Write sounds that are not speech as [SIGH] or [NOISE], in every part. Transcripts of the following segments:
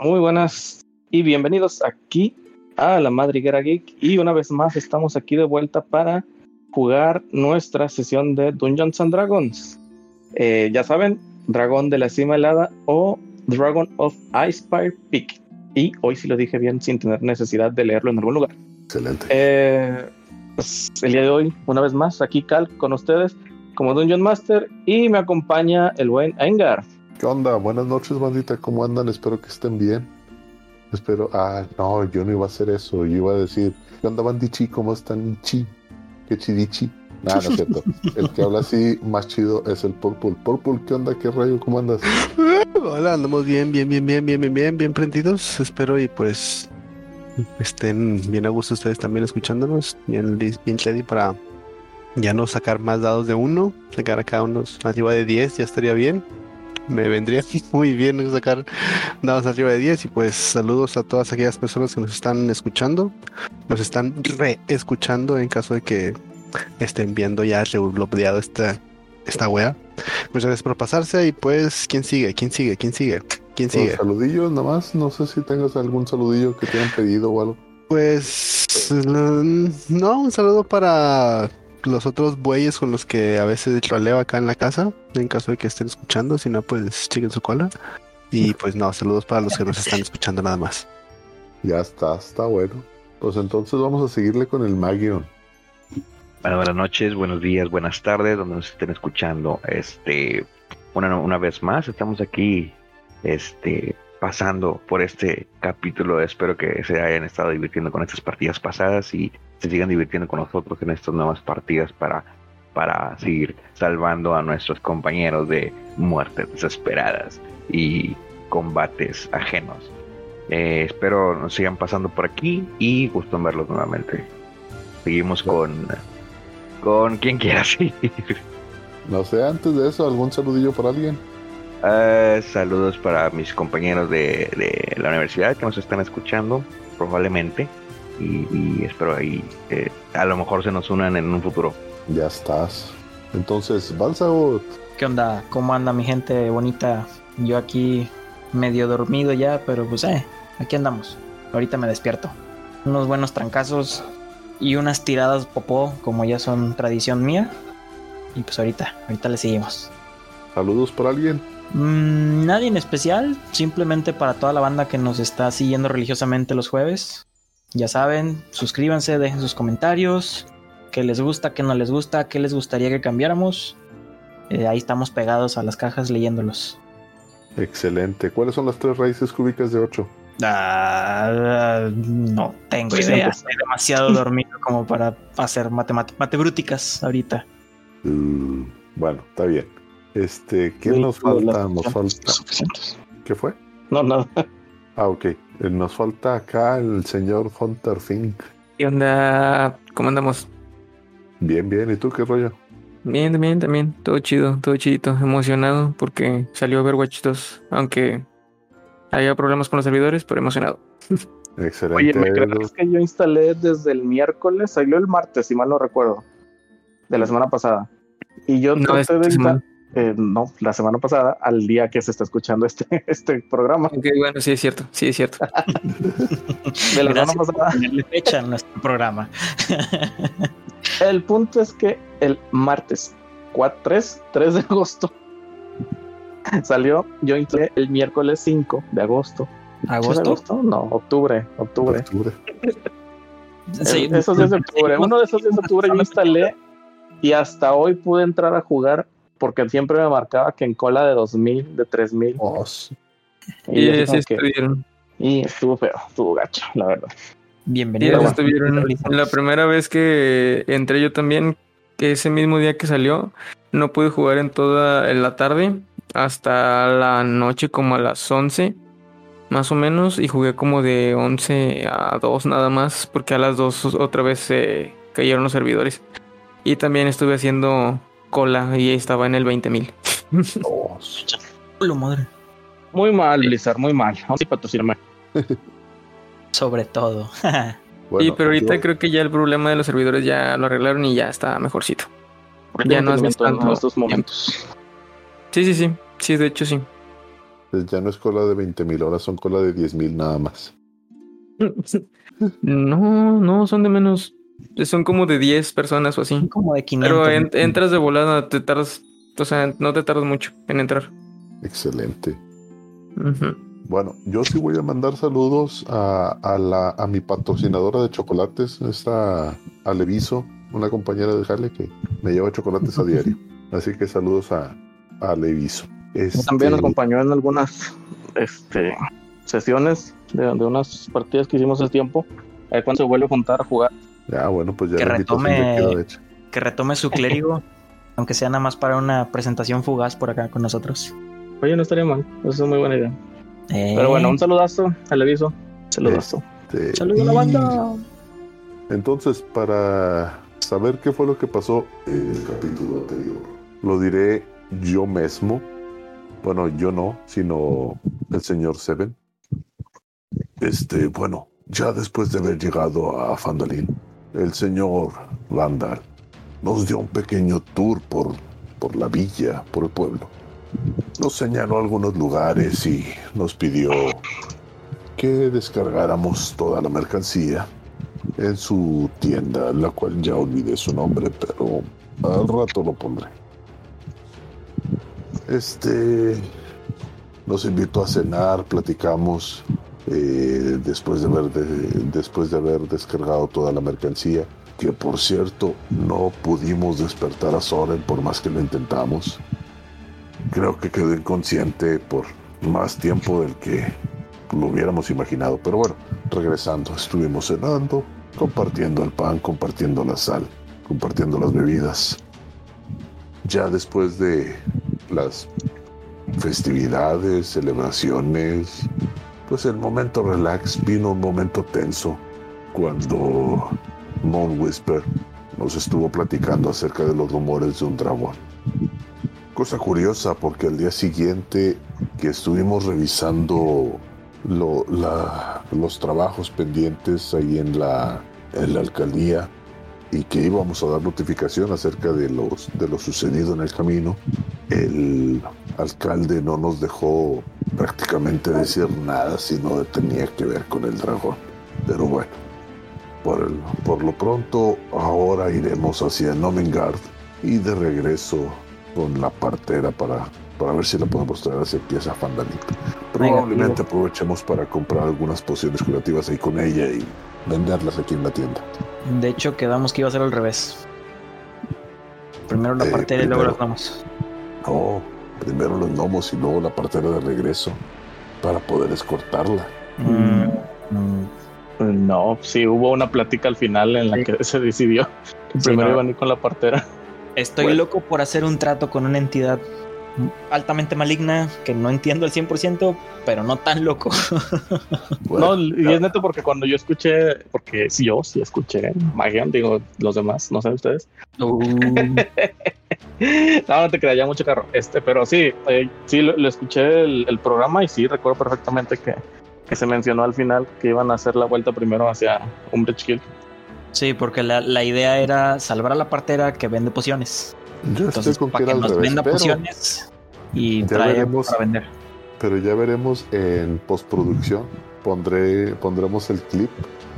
Muy buenas y bienvenidos aquí a la Madriguera Geek. Y una vez más estamos aquí de vuelta para jugar nuestra sesión de Dungeons and Dragons. Eh, ya saben, Dragón de la Cima Helada o Dragon of Icefire Peak. Y hoy sí lo dije bien sin tener necesidad de leerlo en algún lugar. Excelente. Eh, pues, el día de hoy, una vez más, aquí Cal con ustedes como Dungeon Master y me acompaña el buen Engar. ¿Qué onda? Buenas noches, bandita. ¿Cómo andan? Espero que estén bien. Espero. Ah, no, yo no iba a hacer eso. Yo iba a decir, ¿qué onda, bandichi? ¿Cómo están? Chi. ¿Qué chidichi? Nada, no es cierto. [LAUGHS] El que habla así más chido es el Purple. Purple, ¿qué onda? ¿Qué rayo? ¿Cómo andas? Hola, andamos bien, bien, bien, bien, bien, bien, bien, bien prendidos. Espero y pues estén bien a gusto ustedes también escuchándonos. Bien, bien ready para ya no sacar más dados de uno, sacar acá unos arriba de 10, ya estaría bien. Me vendría [LAUGHS] muy bien sacar dados arriba de 10 y pues saludos a todas aquellas personas que nos están escuchando, nos están re-escuchando en caso de que estén viendo ya rebloqueado esta, esta wea. Muchas gracias por pasarse y pues, ¿quién sigue? ¿Quién sigue? ¿Quién sigue? ¿Quién sigue? saludillos nomás, no sé si tengas algún saludillo que te hayan pedido o algo. Pues no, un saludo para los otros bueyes con los que a veces troleo acá en la casa, en caso de que estén escuchando, si no, pues chiquen su cola. Y [LAUGHS] pues no, saludos para los que nos están [LAUGHS] escuchando nada más. Ya está, está bueno. Pues entonces vamos a seguirle con el Magion. Bueno, buenas noches, buenos días, buenas tardes, donde nos estén escuchando. Este, una, una vez más, estamos aquí, este, pasando por este capítulo. Espero que se hayan estado divirtiendo con estas partidas pasadas y se sigan divirtiendo con nosotros en estas nuevas partidas para, para seguir salvando a nuestros compañeros de muertes desesperadas y combates ajenos. Eh, espero nos sigan pasando por aquí y gusto verlos nuevamente. Seguimos con con quien quiera [LAUGHS] seguir. No sé, antes de eso, ¿algún saludillo para alguien? Uh, saludos para mis compañeros de, de, la universidad que nos están escuchando, probablemente. Y, y espero ahí, eh, a lo mejor se nos unan en un futuro. Ya estás. Entonces, Balsagot. ¿Qué onda? ¿Cómo anda mi gente bonita? Yo aquí medio dormido ya, pero pues eh, aquí andamos. Ahorita me despierto. Unos buenos trancazos y unas tiradas popó, como ya son tradición mía. Y pues ahorita, ahorita le seguimos. ¿Saludos para alguien? Mm, nadie en especial, simplemente para toda la banda que nos está siguiendo religiosamente los jueves. Ya saben, suscríbanse, dejen sus comentarios, qué les gusta, qué no les gusta, qué les gustaría que cambiáramos. Eh, ahí estamos pegados a las cajas leyéndolos. Excelente. ¿Cuáles son las tres raíces cúbicas de 8? Uh, no tengo Pues idea. Estoy demasiado dormido como para hacer matemat matebrúticas ahorita. Uh, bueno, está bien. Este, ¿quién Sí, nos falta? Nos falta. suficientes. ¿Qué fue? No, nada. Ah, ok. Eh, Nos falta acá el señor Hunter Fink. ¿Qué onda? ¿Cómo andamos? Bien, bien. ¿Y tú qué rollo? Bien, también, también. Todo chido, todo chidito. Emocionado porque salió Overwatch 2. Aunque había problemas con los servidores, pero emocionado. [LAUGHS] Excelente. Oye, ¿me crees que yo instalé desde el miércoles? Salió el martes, si mal no recuerdo. De la semana pasada. Y yo No, traté de semana. Eh, no, la semana pasada, al día que se está escuchando este, [LAUGHS] este programa. Ok, bueno, sí es cierto, sí es cierto. [LAUGHS] De la Gracias semana pasada. ponerle fecha en nuestro programa. [LAUGHS] El punto es que el martes 4, 3, 3 de agosto salió, yo instalé el miércoles 5 de agosto. ¿Sí es ¿Agosto? No, octubre, octubre. Octubre. Sí. Eh, Esos días de octubre. Uno de esos días de octubre yo instalé y hasta hoy pude entrar a jugar porque siempre me marcaba que en cola de 2000, de 3000. Oh, Y, Y que- estuvieron. y estuvo feo, estuvo gacho, la verdad. Y Bienvenido. así bueno. estuvieron. La primera vez que entré yo también, que ese mismo día que salió, no pude jugar en toda en la tarde hasta la noche como a las 11 más o menos y jugué como de 11 a 2 nada más porque a las 2 otra vez se cayeron los servidores. Y también estuve haciendo cola y estaba en el 20.000. oh. Lo madre. Muy mal, Blizzard, muy mal. Vamos a patrocinarme. [LAUGHS] Sobre todo. [LAUGHS] Bueno, y pero ahorita yo- creo que ya el problema de los servidores ya lo arreglaron y ya está mejorcito. Porque Ya no haces entendimiento en tanto estos momentos. Sí, sí, sí. Sí, de hecho sí. Pues ya no es cola de 20 mil, ahora son cola de 10 mil nada más. [LAUGHS] No, no, son de menos. Son como de 10 personas o así. Como de 500. Pero en- entras de volada, te tardas. O sea, no te tardas mucho en entrar. Excelente. Bueno, yo sí voy a mandar saludos a, a la, a mi patrocinadora de chocolates, esta Aleviso, una compañera de Jale que me lleva chocolates a diario. [LAUGHS] Así que saludos a, a Aleviso. Este, También nos acompañó en algunas este, sesiones de, de unas partidas que hicimos hace tiempo. A ver cuándo se vuelve a juntar a jugar. Ya, bueno, pues ya Que retome- queda hecha. Que retome su clérigo, [LAUGHS] aunque sea nada más para una presentación fugaz por acá con nosotros. Oye, no estaría mal. Eso es muy buena idea. Eh, Pero bueno, un saludazo al aviso. Saludazo. Este, Saludos a la banda. Entonces, para saber qué fue lo que pasó en el capítulo anterior, lo diré yo mismo. Bueno, yo no, sino el señor Seven. Este, bueno, ya después de haber llegado a Fandalin, el señor Vandal nos dio un pequeño tour por, por la villa, por el pueblo. Nos señaló algunos lugares y nos pidió que descargáramos toda la mercancía en su tienda, la cual ya olvidé su nombre, pero al rato lo pondré. Este nos invitó a cenar, platicamos eh, después, de haber de- después de haber descargado toda la mercancía, que por cierto no pudimos despertar a Soren por más que lo intentamos. Creo que quedó inconsciente por más tiempo del que lo hubiéramos imaginado, pero bueno, regresando, estuvimos cenando, compartiendo el pan, compartiendo la sal, compartiendo las bebidas. Ya después de las festividades, celebraciones, pues el momento relax vino un momento tenso cuando Moon Whisper nos estuvo platicando acerca de los rumores de un dragón. Cosa curiosa porque al día siguiente que estuvimos revisando los trabajos pendientes ahí en la, en la alcaldía y que íbamos a dar notificación acerca de, los, de lo sucedido en el camino, el alcalde no nos dejó prácticamente decir nada si no tenía que ver con el dragón. Pero bueno, por, el- por lo pronto ahora iremos hacia Nomengard y de regreso con la partera para, para ver si la podemos traer hacia pieza Fandalip. Probablemente aprovechemos para comprar algunas pociones curativas ahí con ella y venderlas aquí en la tienda. De hecho, quedamos que iba a ser al revés. Primero la Eh, parte y luego los vamos. No, primero los gnomos y luego la partera de regreso para poder escortarla. No, sí, hubo una plática al final en la que [LAUGHS] se decidió que Sí, primero no. iban a ir con la partera. Estoy Bueno. loco por hacer un trato con una entidad altamente maligna que no entiendo al 100%, pero no tan loco. [LAUGHS] Bueno, no, y es neto porque cuando yo escuché, porque sí, yo sí escuché magia, digo los demás, no sé ustedes. Uh, [LAUGHS] No, no te creía mucho carro. Este, pero sí, eh, sí lo, lo escuché el, el programa y sí recuerdo perfectamente que, que se mencionó al final que iban a hacer la vuelta primero hacia Umbridge Hill. sí, porque la, la idea era salvar a la partera que vende pociones. yo Entonces, estoy con para que nos revés, venda pero, pociones y ya veremos. para vender. pero ya veremos en postproducción. Pondré, pondremos el clip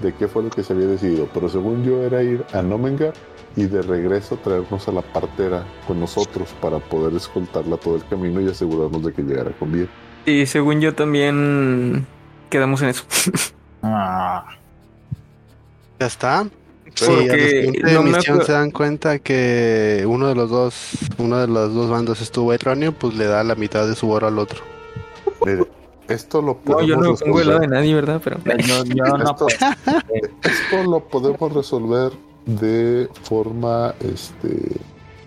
de qué fue lo que se había decidido. Pero según yo era ir a Nomengar y de regreso traernos a la partera con nosotros para poder escoltarla todo el camino y asegurarnos de que llegara con bien. Y según yo también quedamos en eso. [LAUGHS] Ah, Ya está. Sí, Porque a la siguiente no me emisión acuer- se dan cuenta que uno de los dos, uno de los dos bandos estuvo erróneo, pues le da la mitad de su oro al otro. Mire, esto lo No, podemos yo no me pongo del lado de resolver. nadie, ¿verdad? Pero [LAUGHS] yo, yo no Esto, esto lo podemos resolver de forma este,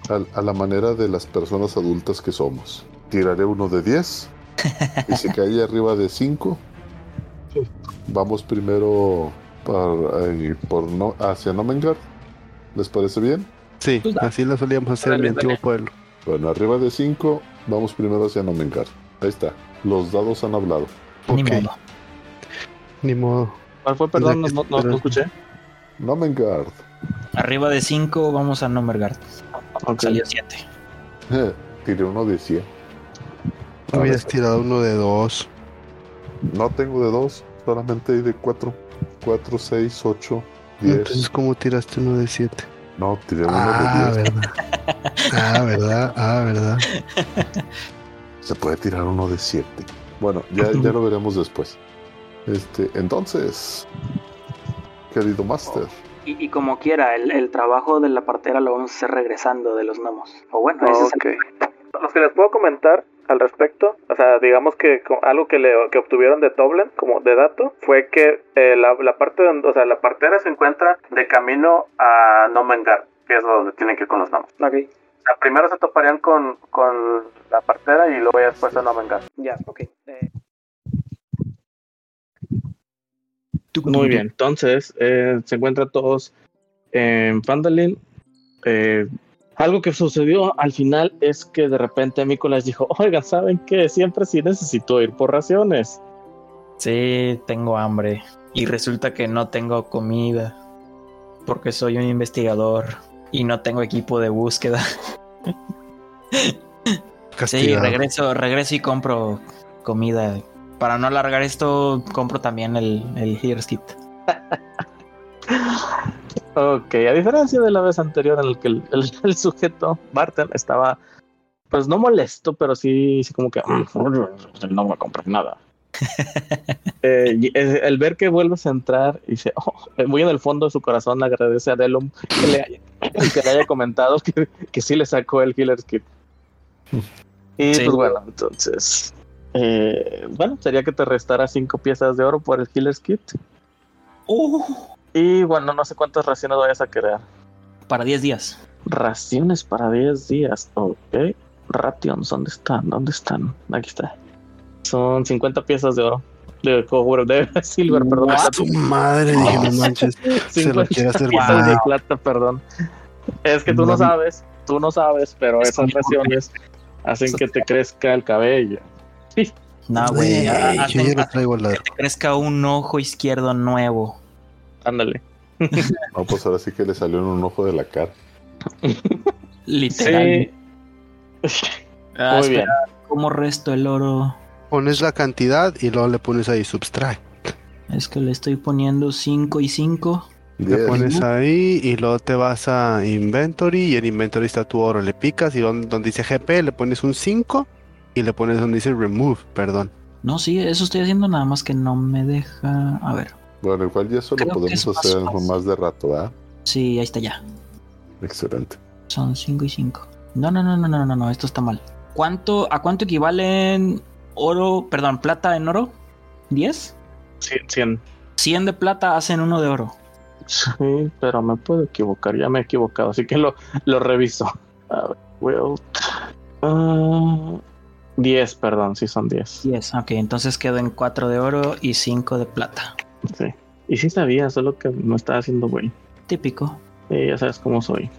a, a la manera de las personas adultas que somos. Tiraré uno de 10 [LAUGHS] y si cae arriba de 5, vamos primero para, eh, por no, hacia Nomengard. ¿Les parece bien? Sí, Pues, así lo solíamos hacer en mi antiguo pueblo. Bueno, arriba de 5, vamos primero hacia Nomengard. Ahí está. Los dados han hablado. Ni Ok. modo. Ni modo. ¿Cuál fue? Perdón, no, no- no- no escuché. Nomengard. Arriba de 5 vamos a Nomergard. Ok. Salió 7. [LAUGHS] Tiré uno de 100. Tú habías tirado uno de dos. No tengo de dos, solamente hay de cuatro. Cuatro, seis, ocho, diez. Entonces, ¿cómo tiraste uno de siete? No, tiré uno Ah, de diez. verdad. Ah, verdad. Ah, verdad. Se puede tirar uno de siete. Bueno, ya, ya lo veremos después. Este, entonces, querido Master, Y, y como quiera, el, el trabajo de la partera lo vamos a hacer regresando de los gnomos. O bueno, ese es el- Los que les puedo comentar al respecto, o sea, digamos que algo que, le, que obtuvieron de Toblen como de dato fue que eh, la, la parte donde, o sea, la partera se encuentra de camino a Nomengar, que es donde tienen que ir con los gnomos. Ok, O sea, primero se toparían con, con la partera y luego ya después a Nomengar. ya, ok. Eh, Muy bien, entonces eh, se encuentran todos en Phandalin. Eh, algo que sucedió al final es que de repente Nicolás dijo, oigan, ¿saben qué? Siempre sí necesito ir por raciones. Sí, tengo hambre. Y resulta que no tengo comida. Porque soy un investigador. Y no tengo equipo de búsqueda. [LAUGHS] Sí, Castigado. regreso, regreso y compro comida. Para no alargar esto, compro también el, el Healer's Kit. [LAUGHS] Ok, a diferencia de la vez anterior en el que el, [LAUGHS] el- el sujeto, Barton, estaba, pues no molesto, pero sí, sí como que "Mm, no me compras nada. [LAUGHS] Eh, y, el ver que vuelves a entrar y dice, oh, eh, muy en el fondo de su corazón agradece a Delum que le haya, que le haya comentado que, que sí le sacó el Healer's Kit. Y Sí. pues bueno, entonces, eh, bueno, sería que te restara cinco piezas de oro por el Healer's Kit. Y bueno, no sé cuántas raciones vayas a querer. Para 10 días. Raciones para 10 días. Ok. Rations, ¿dónde están? ¿Dónde están? Aquí está. Son 50 piezas de oro. De cobre, de [LAUGHS] silver, perdón. ¡Ah, su madre! Dije, no manches. [LAUGHS] Se lo 50 quiere hacer piezas de mal. plata, perdón. Es que tú no sabes, tú no sabes, pero Es esas raciones hacen que te crezca el cabello. No, güey. Yo ya lo traigo al lado. que te crezca un ojo izquierdo nuevo. Ándale. no, pues ahora sí que le salió en un ojo de la cara. [LAUGHS] Literal. Sí. Ah, Muy bien. ¿Cómo resto el oro? Pones la cantidad y luego le pones ahí subtract. Es que le estoy poniendo 5 y 5. Le pones ahí y luego te vas a inventory y en inventory está tu oro. Le picas y donde, donde dice GP le pones un 5 y le pones donde dice remove, perdón. No, sí, eso estoy haciendo nada más que no me deja. A ver. Bueno, igual ya eso lo Creo que podemos es hacer fácil. más de rato, ¿verdad? Sí, ahí está ya. Excelente. Son 5 y 5. No, no, no, no, no, no, no, esto está mal. ¿Cuánto, ¿A cuánto equivalen oro, perdón, plata en oro? ¿10? 100, 100. 100 de plata hacen uno de oro. Sí, pero me puedo equivocar, ya me he equivocado, así que lo, lo reviso. A ver, Wilt. Ah, 10, perdón, sí son 10. 10, ok, entonces quedo en 4 de oro y 5 de plata. Sí. Y sí sabía, solo que no estaba haciendo güey. Típico. Sí, ya sabes cómo soy.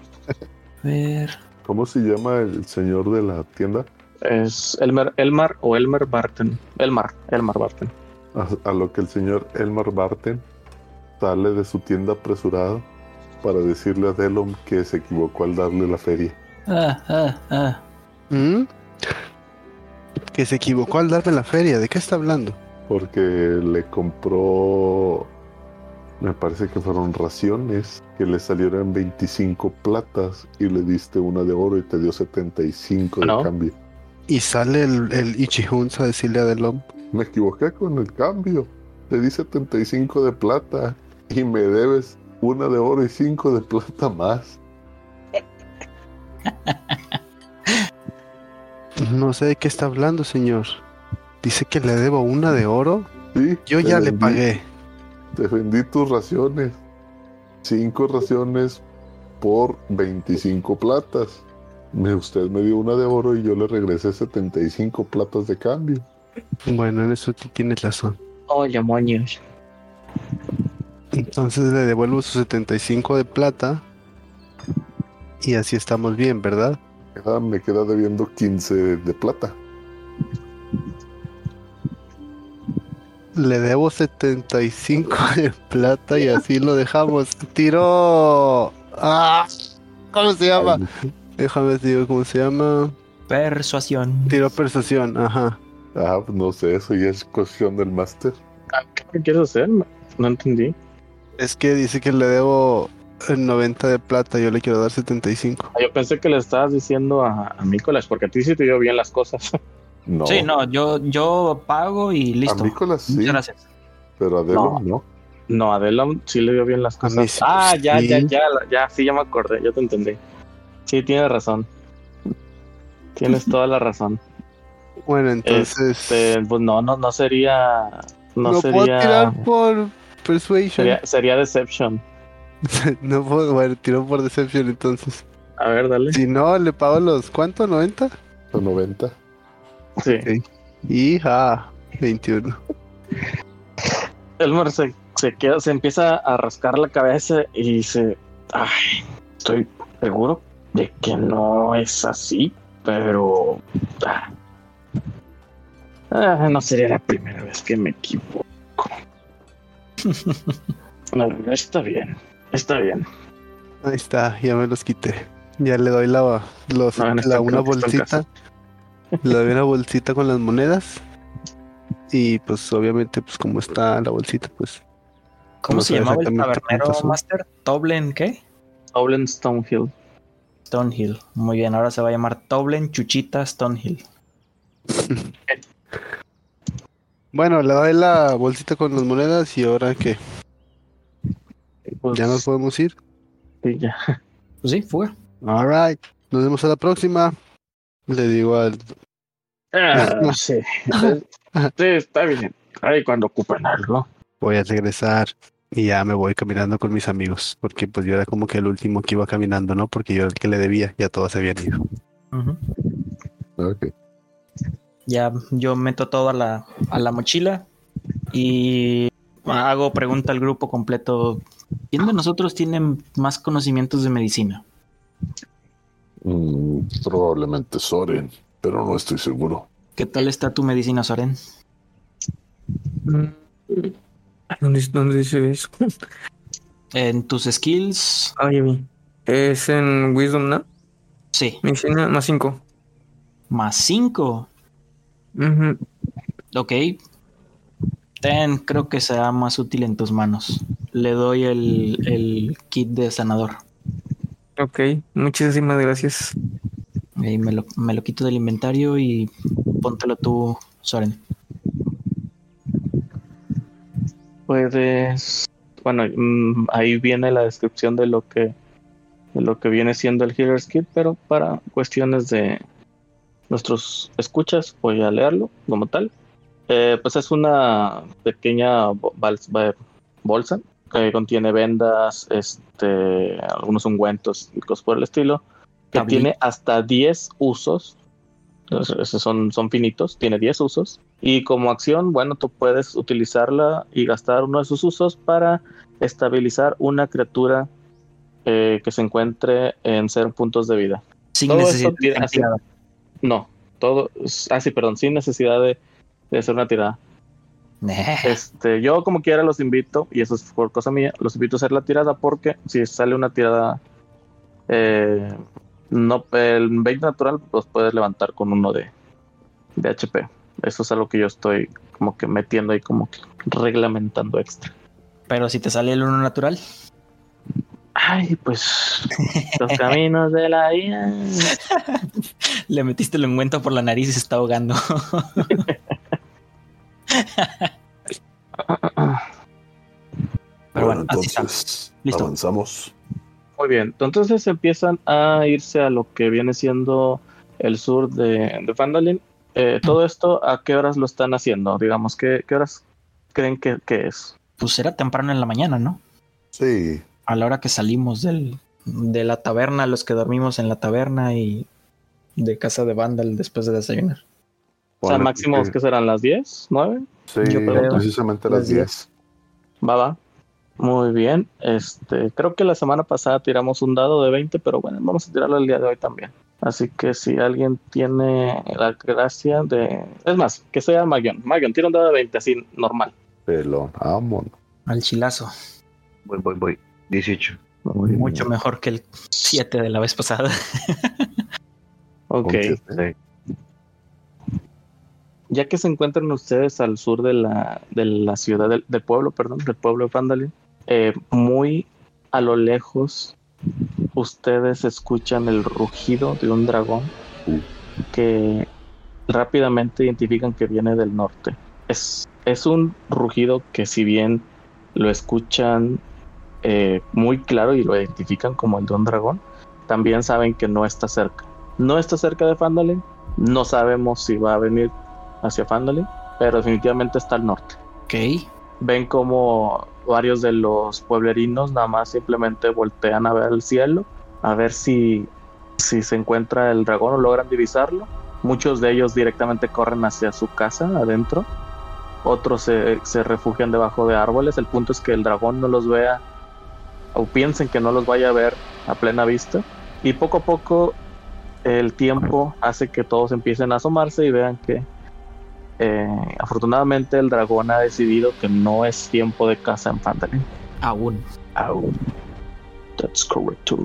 A ver. ¿Cómo se llama el señor de la tienda? Es Elmer, Elmar o Elmer Barton. Elmar, Elmar Barton. A, a lo que el señor Elmar Barten sale de su tienda apresurado para decirle a Delom que se equivocó al darle la feria. Ah, ah, ah. ¿Mm? Que se equivocó al darme la feria. ¿De qué está hablando? Porque le compró, me parece que fueron raciones, que le salieron 25 platas y le diste una de oro y te dio 75 de ¿No? cambio. Y sale el, el Ichihuns a decirle a Delom. Me equivoqué con el cambio. Te di 75 de plata y me debes una de oro y 5 de plata más. No sé de qué está hablando, señor. Dice que le debo una de oro. Sí, Yo ya le pagué. Te vendí tus raciones. 5 raciones por 25 platas. Me, usted me dio una de oro y yo le regresé 75 platas de cambio. Bueno, en eso tú tienes razón. Oye, moños. Entonces le devuelvo sus 75 de plata. Y así estamos bien, ¿verdad? Me queda debiendo 15 de plata. Le debo 75 [LAUGHS] de plata y así lo dejamos. ¡Tiró! ¡Ah! ¿Cómo se llama? Déjame decir cómo se llama. Persuasión. Tiró persuasión, ajá. Ah, pues no sé, eso ya es cuestión del máster. ¿Qué quieres hacer? No, entendí. Es que dice que le debo el 90 de plata, yo le quiero dar 75. Ah, Yo pensé que le estabas diciendo a, a Nicolás, porque a ti sí te dio bien las cosas. [LAUGHS] No. Sí, no, yo, yo pago y A listo. Nicolás sí, Muchas gracias. pero a Delon no. No, a Delon sí le dio bien las A mí cosas. sí, ah, ya, sí. ya, ya, ya, sí, ya me acordé, ya te entendí. Sí, tienes razón. Tienes toda la razón. [LAUGHS] Bueno, entonces. Este, pues no, no, no sería. No, No, puedo tirar por Persuasion. Sería, sería Deception. [LAUGHS] no puedo, bueno, tiro por Deception entonces. A ver, dale. Si no, le pago los, ¿cuánto? ¿90? Son 90. Sí. Y, ah, 21. Elmer se, se queda, se empieza a rascar la cabeza y dice, ay, estoy seguro de que no es así, pero ah, ah, no sería la primera vez que me equivoco. [LAUGHS] No, está bien, está bien. Ahí está, ya me los quité. Ya le doy la, los, No, está la- una bolsita. Le doy una bolsita con las monedas. Y pues obviamente, pues como está la bolsita, pues ¿Cómo No se llamaba el tabernero. Master? ¿Toblen qué? Oblen Stonehill. Stonehill. Muy bien, ahora se va a llamar Toblen Chuchita Stonehill. [LAUGHS] Bueno, le doy la bolsita con las monedas y ahora que Pues, ya nos podemos ir. sí, ya. Pues sí, fuga. Alright, nos vemos a la próxima. Le digo al Ah, sí. [LAUGHS] sí, está bien. Ay, cuando ocupen algo. voy a regresar y ya me voy caminando con mis amigos, porque pues yo era como que el último que iba caminando, ¿no? Porque yo era el que le debía, ya todos se habían ido. Ok. Ya yo meto todo a la, a la mochila y hago pregunta al grupo completo. ¿Quién de nosotros tiene más conocimientos de medicina? Mm, probablemente Soren, pero no estoy seguro. ¿Qué tal está tu medicina, Soren? ¿Dónde, dónde dice eso? En tus skills, Ah, ya vi. Es en Wisdom, ¿no? sí, Medicina más 5. más 5. Ok. Ten, creo que será más útil en tus manos. Le doy el, el kit de sanador. Ok, muchísimas gracias. Me lo, me lo quito del inventario y póntelo tú, Soren. Puedes. Bueno, mm, ahí viene la descripción de lo que lo que viene siendo el Healer's Kit, pero para cuestiones de nuestros escuchas voy a leerlo como tal. Eh, pues es una pequeña bolsa que contiene vendas, este, algunos ungüentos y cosas por el estilo, que tiene hasta 10 usos. Entonces, esos son, son finitos, tiene 10 usos. Y como acción, bueno, tú puedes utilizarla y gastar uno de sus usos para estabilizar una criatura eh, que se encuentre en cero puntos de vida. Sin Todo necesidad tiene- de así-. No, todo. Ah, sí, perdón, sin necesidad de, de hacer una tirada. Este, yo como quiera los invito, y eso es por cosa mía, los invito a hacer la tirada porque si sale una tirada eh, no el 20 natural, pues puedes levantar con uno de, de HP. Eso es algo que yo estoy como que metiendo ahí como que reglamentando extra. Pero si te sale el uno natural, Ay, pues los caminos de la vida. [LAUGHS] le metiste el ungüento por la nariz y se está ahogando. [LAUGHS] Pero bueno, así está. entonces Listo. avanzamos. Muy bien, entonces empiezan a irse a lo que viene siendo el sur de, de Fandolin. Eh, Todo esto, ¿a qué horas lo están haciendo? Digamos, ¿qué, qué horas creen que, que es? Pues era temprano en la mañana, ¿no? Sí, A la hora que salimos del, de la taberna, los que dormimos en la taberna y de casa de Vandal después de desayunar. O sea, máximo, que- ¿qué serán? ¿Las 10? ¿9? Sí, Yo precisamente a Las 10. Va, va. Muy bien. Este, creo que la semana pasada tiramos un dado de 20, pero bueno, vamos a tirarlo el día de hoy también. Así que si alguien tiene la gracia de... Es más, que sea Magion. Magion, tira un dado de 20, así, normal. Pelón, vámonos. Al chilazo. Voy, voy, voy. 18. Muy bien. Mucho mejor que el 7 de la vez pasada. [LAUGHS] Ok. Ya que se encuentran ustedes al sur de la, de la ciudad, del, del pueblo, perdón, del pueblo de Fandalin, eh, muy a lo lejos, ustedes escuchan el rugido de un dragón que rápidamente identifican que viene del norte. Es, es un rugido que si bien lo escuchan eh, muy claro y lo identifican como el de un dragón, también saben que no está cerca. No está cerca de Fandalin, no sabemos si va a venir hacia Fandalin, pero definitivamente está al norte. Ok. Ven como varios de los pueblerinos nada más simplemente voltean a ver el cielo, a ver si, si se encuentra el dragón o logran divisarlo. Muchos de ellos directamente corren hacia su casa adentro, otros se, se refugian debajo de árboles. El punto es que el dragón no los vea o piensen que no los vaya a ver a plena vista. Y poco a poco el tiempo hace que todos empiecen a asomarse y vean que eh, afortunadamente el dragón ha decidido que no es tiempo de caza en Phandalin. Aún. Aún. That's correct too.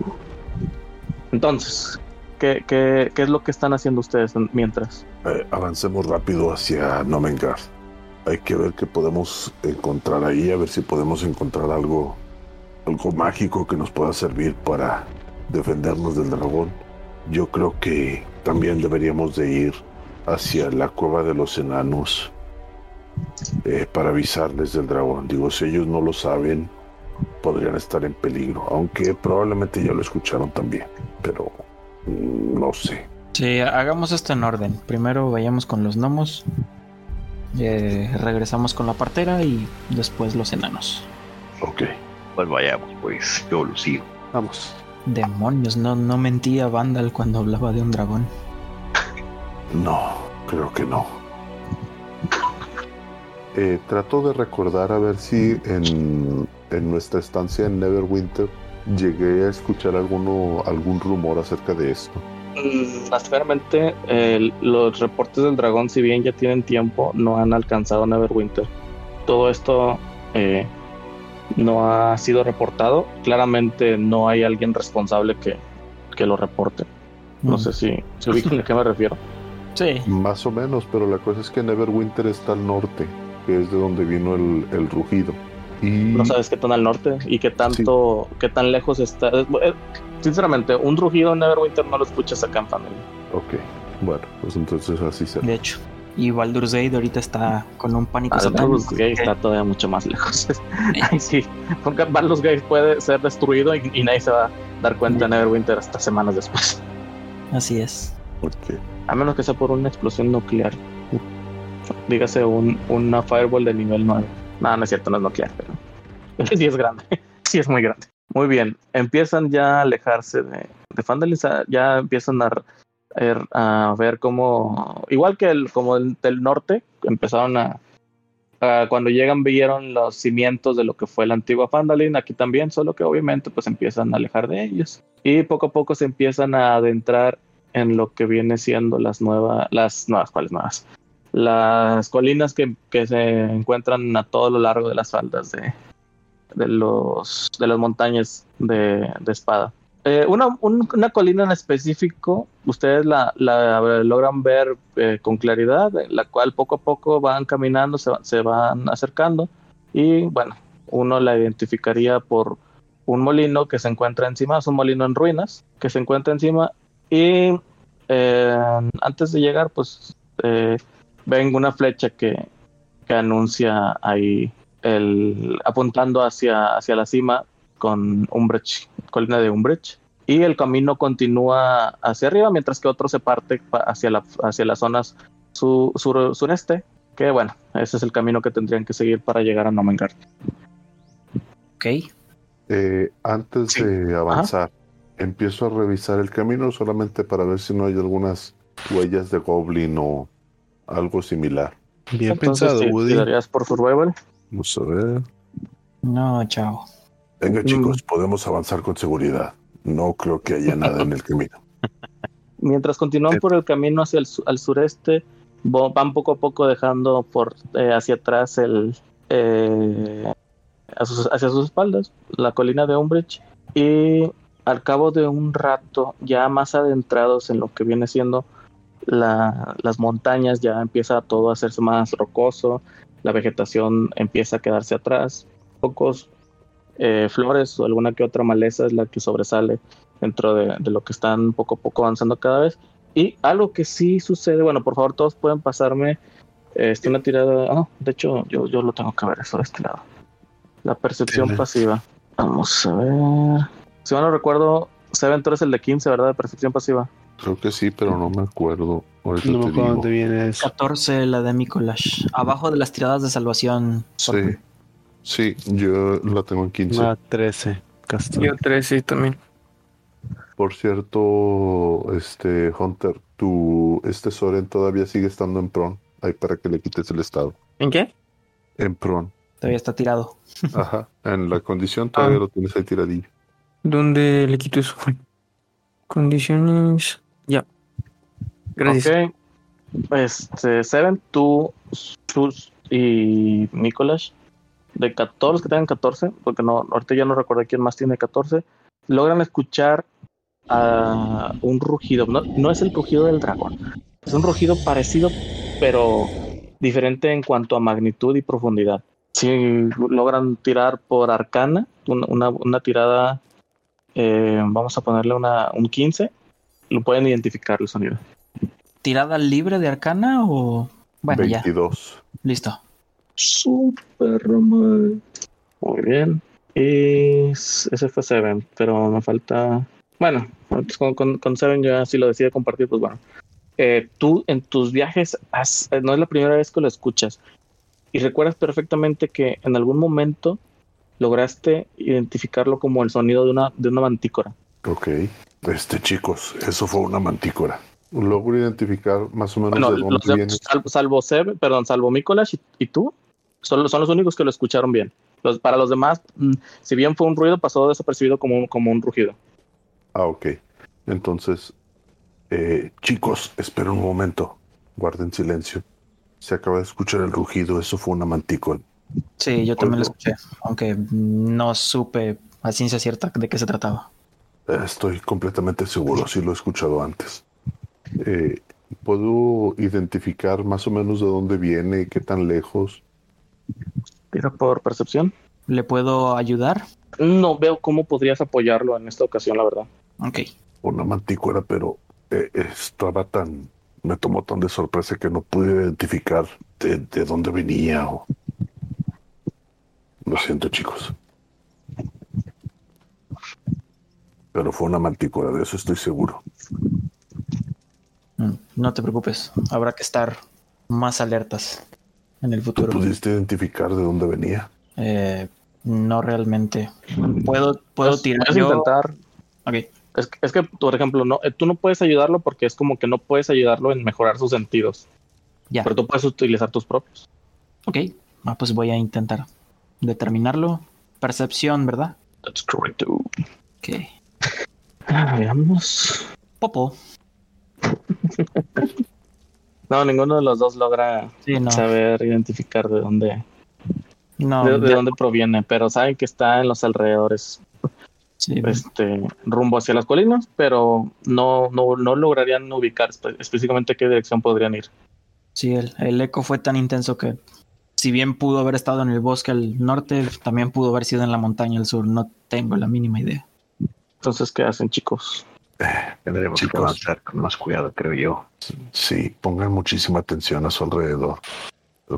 Entonces, ¿qué, qué, qué es lo que están haciendo ustedes en- mientras? Eh, avancemos rápido hacia Nomengar. Hay que ver qué podemos encontrar ahí, a ver si podemos encontrar algo, algo mágico que nos pueda servir para defendernos del dragón. Yo creo que también deberíamos de ir hacia la cueva de los enanos eh, para avisarles del dragón. Digo, si ellos no lo saben, podrían estar en peligro, aunque probablemente ya lo escucharon también, pero mm, no sé. Sí, hagamos esto en orden. Primero vayamos con los gnomos. eh, regresamos con la partera y después los enanos. Ok. Pues vayamos, pues yo lo sigo. Vamos. Demonios, no, no mentía Vandal cuando hablaba de un dragón. No, creo que no. Eh, trato de recordar a ver si en, en nuestra estancia en Neverwinter llegué a escuchar alguno, algún rumor acerca de esto. Mm, Básicamente, los reportes del dragón, si bien ya tienen tiempo, no han alcanzado Neverwinter. Todo esto eh, no ha sido reportado. Claramente no hay alguien responsable que, que lo reporte. No Mm. sé si se ubican a qué me refiero. Sí, Más o menos, pero la cosa es que Neverwinter está al norte, que es de donde vino el, el rugido. Y No sabes qué tan al norte y qué tanto, qué tan lejos está. Sinceramente, un rugido en Neverwinter no lo escuchas acá en Family. Ok, bueno, pues entonces así será. de hecho. Y Baldur's Gate ahorita está con un pánico satánico. Baldur's Gate está todavía mucho más lejos. [LAUGHS] Ay, sí, porque Baldur's Gate puede ser destruido y, y nadie se va a dar cuenta en Neverwinter hasta semanas después. Así es. Ok. A menos que sea por una explosión nuclear. Dígase un, una fireball de nivel 9. No, no es cierto, no es nuclear, pero [LAUGHS] sí es grande. [LAUGHS] Sí es muy grande. Muy bien, empiezan ya a alejarse de, de Phandalin, sa- ya empiezan a, er- a ver cómo, igual que el, como el del norte, empezaron a, a- cuando llegan vieron los cimientos de lo que fue la antigua Phandalin, aquí también, solo que obviamente pues empiezan a alejar de ellos. Y poco a poco se empiezan a adentrar en lo que viene siendo las nuevas, las nuevas, ¿cuáles nuevas? Las colinas que, que se encuentran a todo lo largo de las faldas de, de los de las montañas de, de espada. Eh, una, un- una colina en específico, ustedes la, la logran ver eh, con claridad, la cual poco a poco van caminando, se, se van acercando y bueno, uno la identificaría por un molino que se encuentra encima, es un molino en ruinas que se encuentra encima y eh, antes de llegar pues eh, ven una flecha que, que anuncia ahí el apuntando hacia, hacia la cima con Umbrecht, colina de Umbrecht. Y el camino continúa hacia arriba, mientras que otro se parte pa- hacia, la, hacia las zonas su- sur- sureste. Que bueno, ese es el camino que tendrían que seguir para llegar a Nomengard. Ok. Eh, antes Sí. de avanzar, empiezo a revisar el camino solamente para ver si no hay algunas huellas de goblin o algo similar. Bien Entonces, pensado, ¿te- Woody. tirarías por Survival? Vamos a ver. No, chao. Venga, Mm. chicos, podemos avanzar con seguridad. No creo que haya nada en el camino. [LAUGHS] Mientras continúan Sí. por el camino hacia el su- al sureste, van poco a poco dejando por eh, hacia atrás el eh, a sus- hacia sus espaldas la colina de Umbridge y al cabo de un rato, ya más adentrados en lo que viene siendo la- las montañas ya empieza todo a hacerse más rocoso, la vegetación empieza a quedarse atrás, pocos eh, flores o alguna que otra maleza es la que sobresale dentro de, de lo que están poco a poco avanzando cada vez. Y algo que sí sucede, bueno, por favor todos pueden pasarme este, una tirada, ah, de hecho yo, yo lo tengo que ver eso de este lado. La percepción pasiva. Vamos a ver. Si mal no recuerdo, Seven, tú eres el de 15, ¿verdad? De percepción pasiva. Creo que sí, pero no me acuerdo. Ahorita No me acuerdo dónde viene eso. 14 la de Mikolash. Abajo de las tiradas de salvación. Sí. Sí, yo la tengo en 15. Ah, 13. Castor. Yo 13 también. Por cierto, este Hunter, tu este Soren todavía sigue estando en Pron. Ahí para que le quites el estado. ¿En qué? En Pron. Todavía está tirado. Ajá. En la condición todavía Ah. lo tienes ahí tiradillo. ¿Dónde le quito eso? Condiciones. Ya. Gracias. Ok. Este, Seven, tú, Sus y Mikolash, de ca- todos los que tengan 14, porque no, ahorita ya no recuerdo quién más tiene 14, logran escuchar a un rugido. No, no es el rugido del dragón, es un rugido parecido, pero diferente en cuanto a magnitud y profundidad. Si logran tirar por arcana, una, una tirada, eh, vamos a ponerle una, un 15, lo pueden identificar el sonido. ¿Tirada libre de arcana o.? Bueno, ya, 22. listo. Super mal. Muy bien. Y ese fue Seven, pero me falta. Bueno, pues con, con, con Seven ya si lo decide compartir, pues bueno. Eh, tú en tus viajes has- eh, no es la primera vez que lo escuchas. Y recuerdas perfectamente que en algún momento lograste identificarlo como el sonido de una, de una mantícora. Ok. Este, chicos, eso fue una mantícora. Logro identificar más o menos Bueno, de dónde de- viene. salvo, salvo Seven, perdón, salvo Mikolash y, y tú, son, son los únicos que lo escucharon bien. Los, para los demás, mm, si bien fue un ruido, pasó desapercibido como un, como un rugido. Ah, ok. Entonces, eh, chicos, esperen un momento. Guarden silencio. Se acaba de escuchar el rugido. Eso fue una mantícora. Sí, yo también lo escuché, aunque no supe a ciencia cierta de qué se trataba. Eh, Estoy completamente seguro, sí lo he escuchado antes. Eh, ¿Puedo identificar más o menos de dónde viene qué tan lejos? Tira por percepción. ¿Le puedo ayudar? No veo cómo podrías apoyarlo en esta ocasión, la verdad. Ok. Una mantícora, pero eh, estaba tan... Me tomó tan de sorpresa que no pude identificar de, de dónde venía. o- Lo siento, chicos. Pero fue una mantícora, de eso estoy seguro. Mm, No te preocupes, habrá que estar más alertas en el ¿Tú futuro. pudiste identificar de dónde venía? Eh, no realmente. Puedo, puedo Puedes- tirar puedes yo. intentar. Ok. Es, que- es que, por ejemplo, no, eh, tú no puedes ayudarlo porque es como que no puedes ayudarlo en mejorar sus sentidos. Ya. Pero tú puedes utilizar tus propios. Ok. Ah, pues voy a intentar determinarlo. Percepción, ¿verdad? That's correct. Ok. Ah, veamos. Popo. [LAUGHS] No, ninguno de los dos logra Sí, no. saber identificar de dónde, No, de, dónde proviene, pero saben que está en los alrededores, sí, este, rumbo hacia las colinas, pero no, no, no lograrían ubicar espe- específicamente qué dirección podrían ir. sí, el, el eco fue tan intenso que si bien pudo haber estado en el bosque al norte, también pudo haber sido en la montaña al sur. No tengo la mínima idea. Entonces, ¿qué hacen, chicos? Tendremos Chicos. que avanzar con más cuidado, creo yo. Sí, pongan muchísima atención a su alrededor.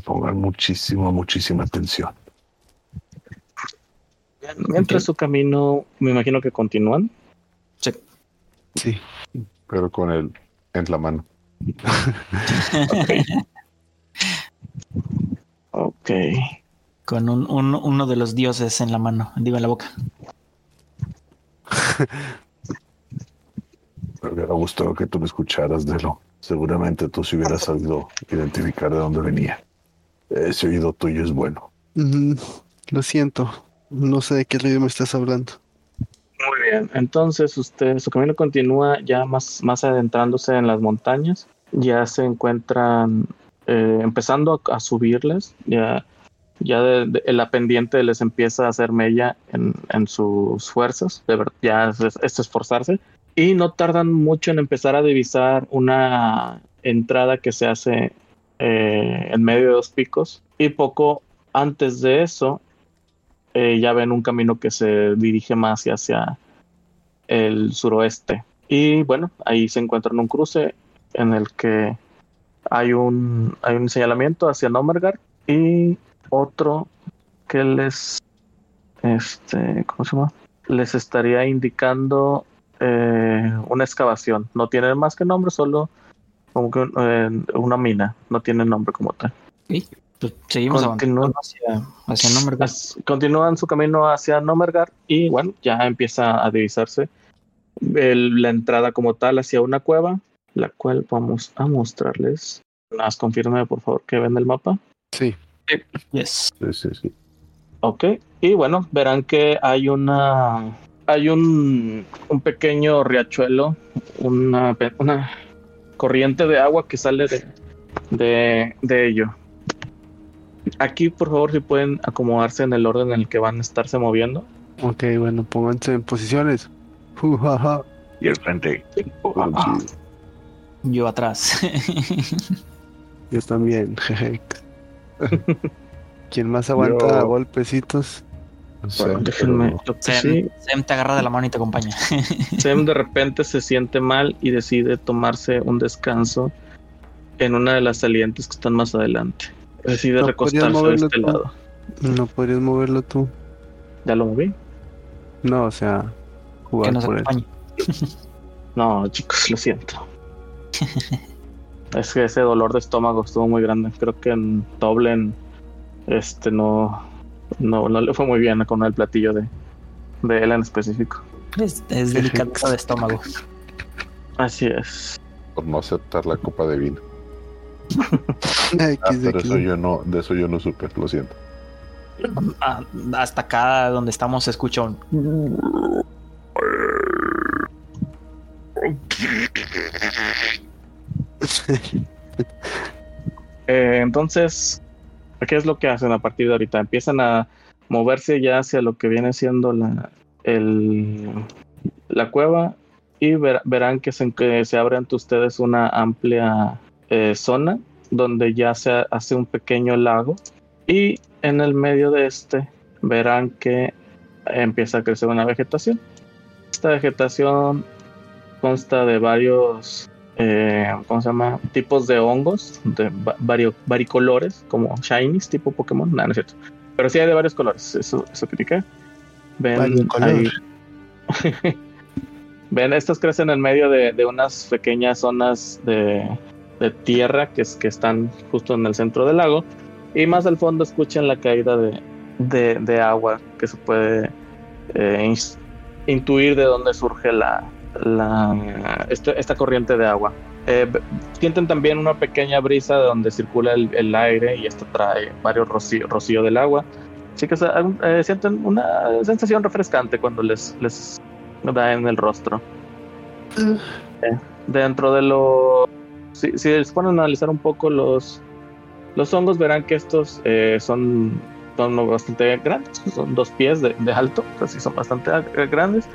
Pongan muchísima, muchísima atención. Mientras su camino, me imagino que continúan. Sí. Sí. Pero con el en la mano. [LAUGHS] Ok. Con un, un- uno de los dioses en la mano, digo en la boca. [LAUGHS] Me hubiera gustado que tú me escucharas de lo. Seguramente tú si hubieras sabido identificar de dónde venía. Ese oído tuyo es bueno. Mm, lo siento. No sé de qué idioma estás hablando. Muy bien. Entonces, usted, su camino continúa ya más, más adentrándose en las montañas. Ya se encuentran eh, empezando a, subirles. Ya, ya de- la pendiente les empieza a hacer mella en, en sus fuerzas. Ya es esforzarse. Y no tardan mucho en empezar a divisar una, entrada que se hace eh, en medio de dos picos y poco antes de eso eh, ya ven un camino que se dirige más hacia el suroeste. Y bueno, ahí se encuentran un cruce en el que hay un, hay un señalamiento hacia Nomergar y otro que les, este, ¿cómo se llama? Les estaría indicando eh, una excavación. No tiene más que nombre, solo como que eh, una mina. No tiene nombre como tal. Sí, pues seguimos Continúan- avanzando hacia, hacia Nomergar. Continúan su camino hacia Nomergar y bueno, ya empieza a divisarse el- la entrada como tal hacia una cueva, la cual vamos a mostrarles. Las confirme por favor que ven el mapa. Sí. Yes. Sí, sí, sí. Ok, y bueno, verán que hay una hay un, un pequeño riachuelo, una, una corriente de agua que sale de, de, de ello. Aquí, por favor, si pueden acomodarse en el orden en el que van a estarse moviendo. Ok, bueno, pónganse en posiciones. [LAUGHS] Y el frente. Sí, Yo atrás. [LAUGHS] Yo también. [LAUGHS] jeje. ¿Quién más aguanta Yo- golpecitos? déjenme. pero- Sem, sí, Sem te agarra de la mano y te acompaña. [LAUGHS] Sem de repente se siente mal y decide tomarse un descanso en una de las salientes que están más adelante. Decide ¿No recostarse de moverlo este tú? lado. ¿No podrías moverlo tú? ¿Ya lo moví? No, o sea, que jugar nos por él. acompañe. No, chicos, lo siento. [LAUGHS] es que ese dolor de estómago estuvo muy grande. Creo que en Toblen este no, no, no le fue muy bien con el platillo de, de él en específico. Es, es delicadeza de estómago. Así es. por no aceptar la copa de vino. [LAUGHS] Ah, pero eso yo no, de eso yo no supe, lo siento. Ah, hasta acá donde estamos se escucha un... [LAUGHS] Eh, entonces, ¿qué es lo que hacen a partir de ahorita? Empiezan a moverse ya hacia lo que viene siendo la, la cueva y ver- verán que se, que se abre ante ustedes una amplia eh, zona donde ya se hace un pequeño lago y en el medio de este verán que empieza a crecer una vegetación. Esta vegetación consta de varios eh, ¿cómo se llama? Tipos de hongos de va- vario- varicolores, como shinies, tipo Pokémon. No, no es cierto. Pero sí hay de varios colores, eso, eso critiqué. Ven, ahí- [LAUGHS] Ven, estos crecen en medio de, de unas pequeñas zonas de, de tierra que, es, que están justo en el centro del lago. Y más al fondo escuchan la caída de, de, agua que se puede eh, intuir de dónde surge la, la, este- esta corriente de agua. Eh, sienten también una pequeña brisa de donde circula el, el aire y esto trae varios rocío, rocío del agua. Así que eh, sienten una sensación refrescante cuando les, les da en el rostro. Eh, dentro de lo... Si, si se ponen a analizar un poco los, los hongos, verán que estos eh, son, son bastante grandes, son dos pies de, de alto, así son bastante grandes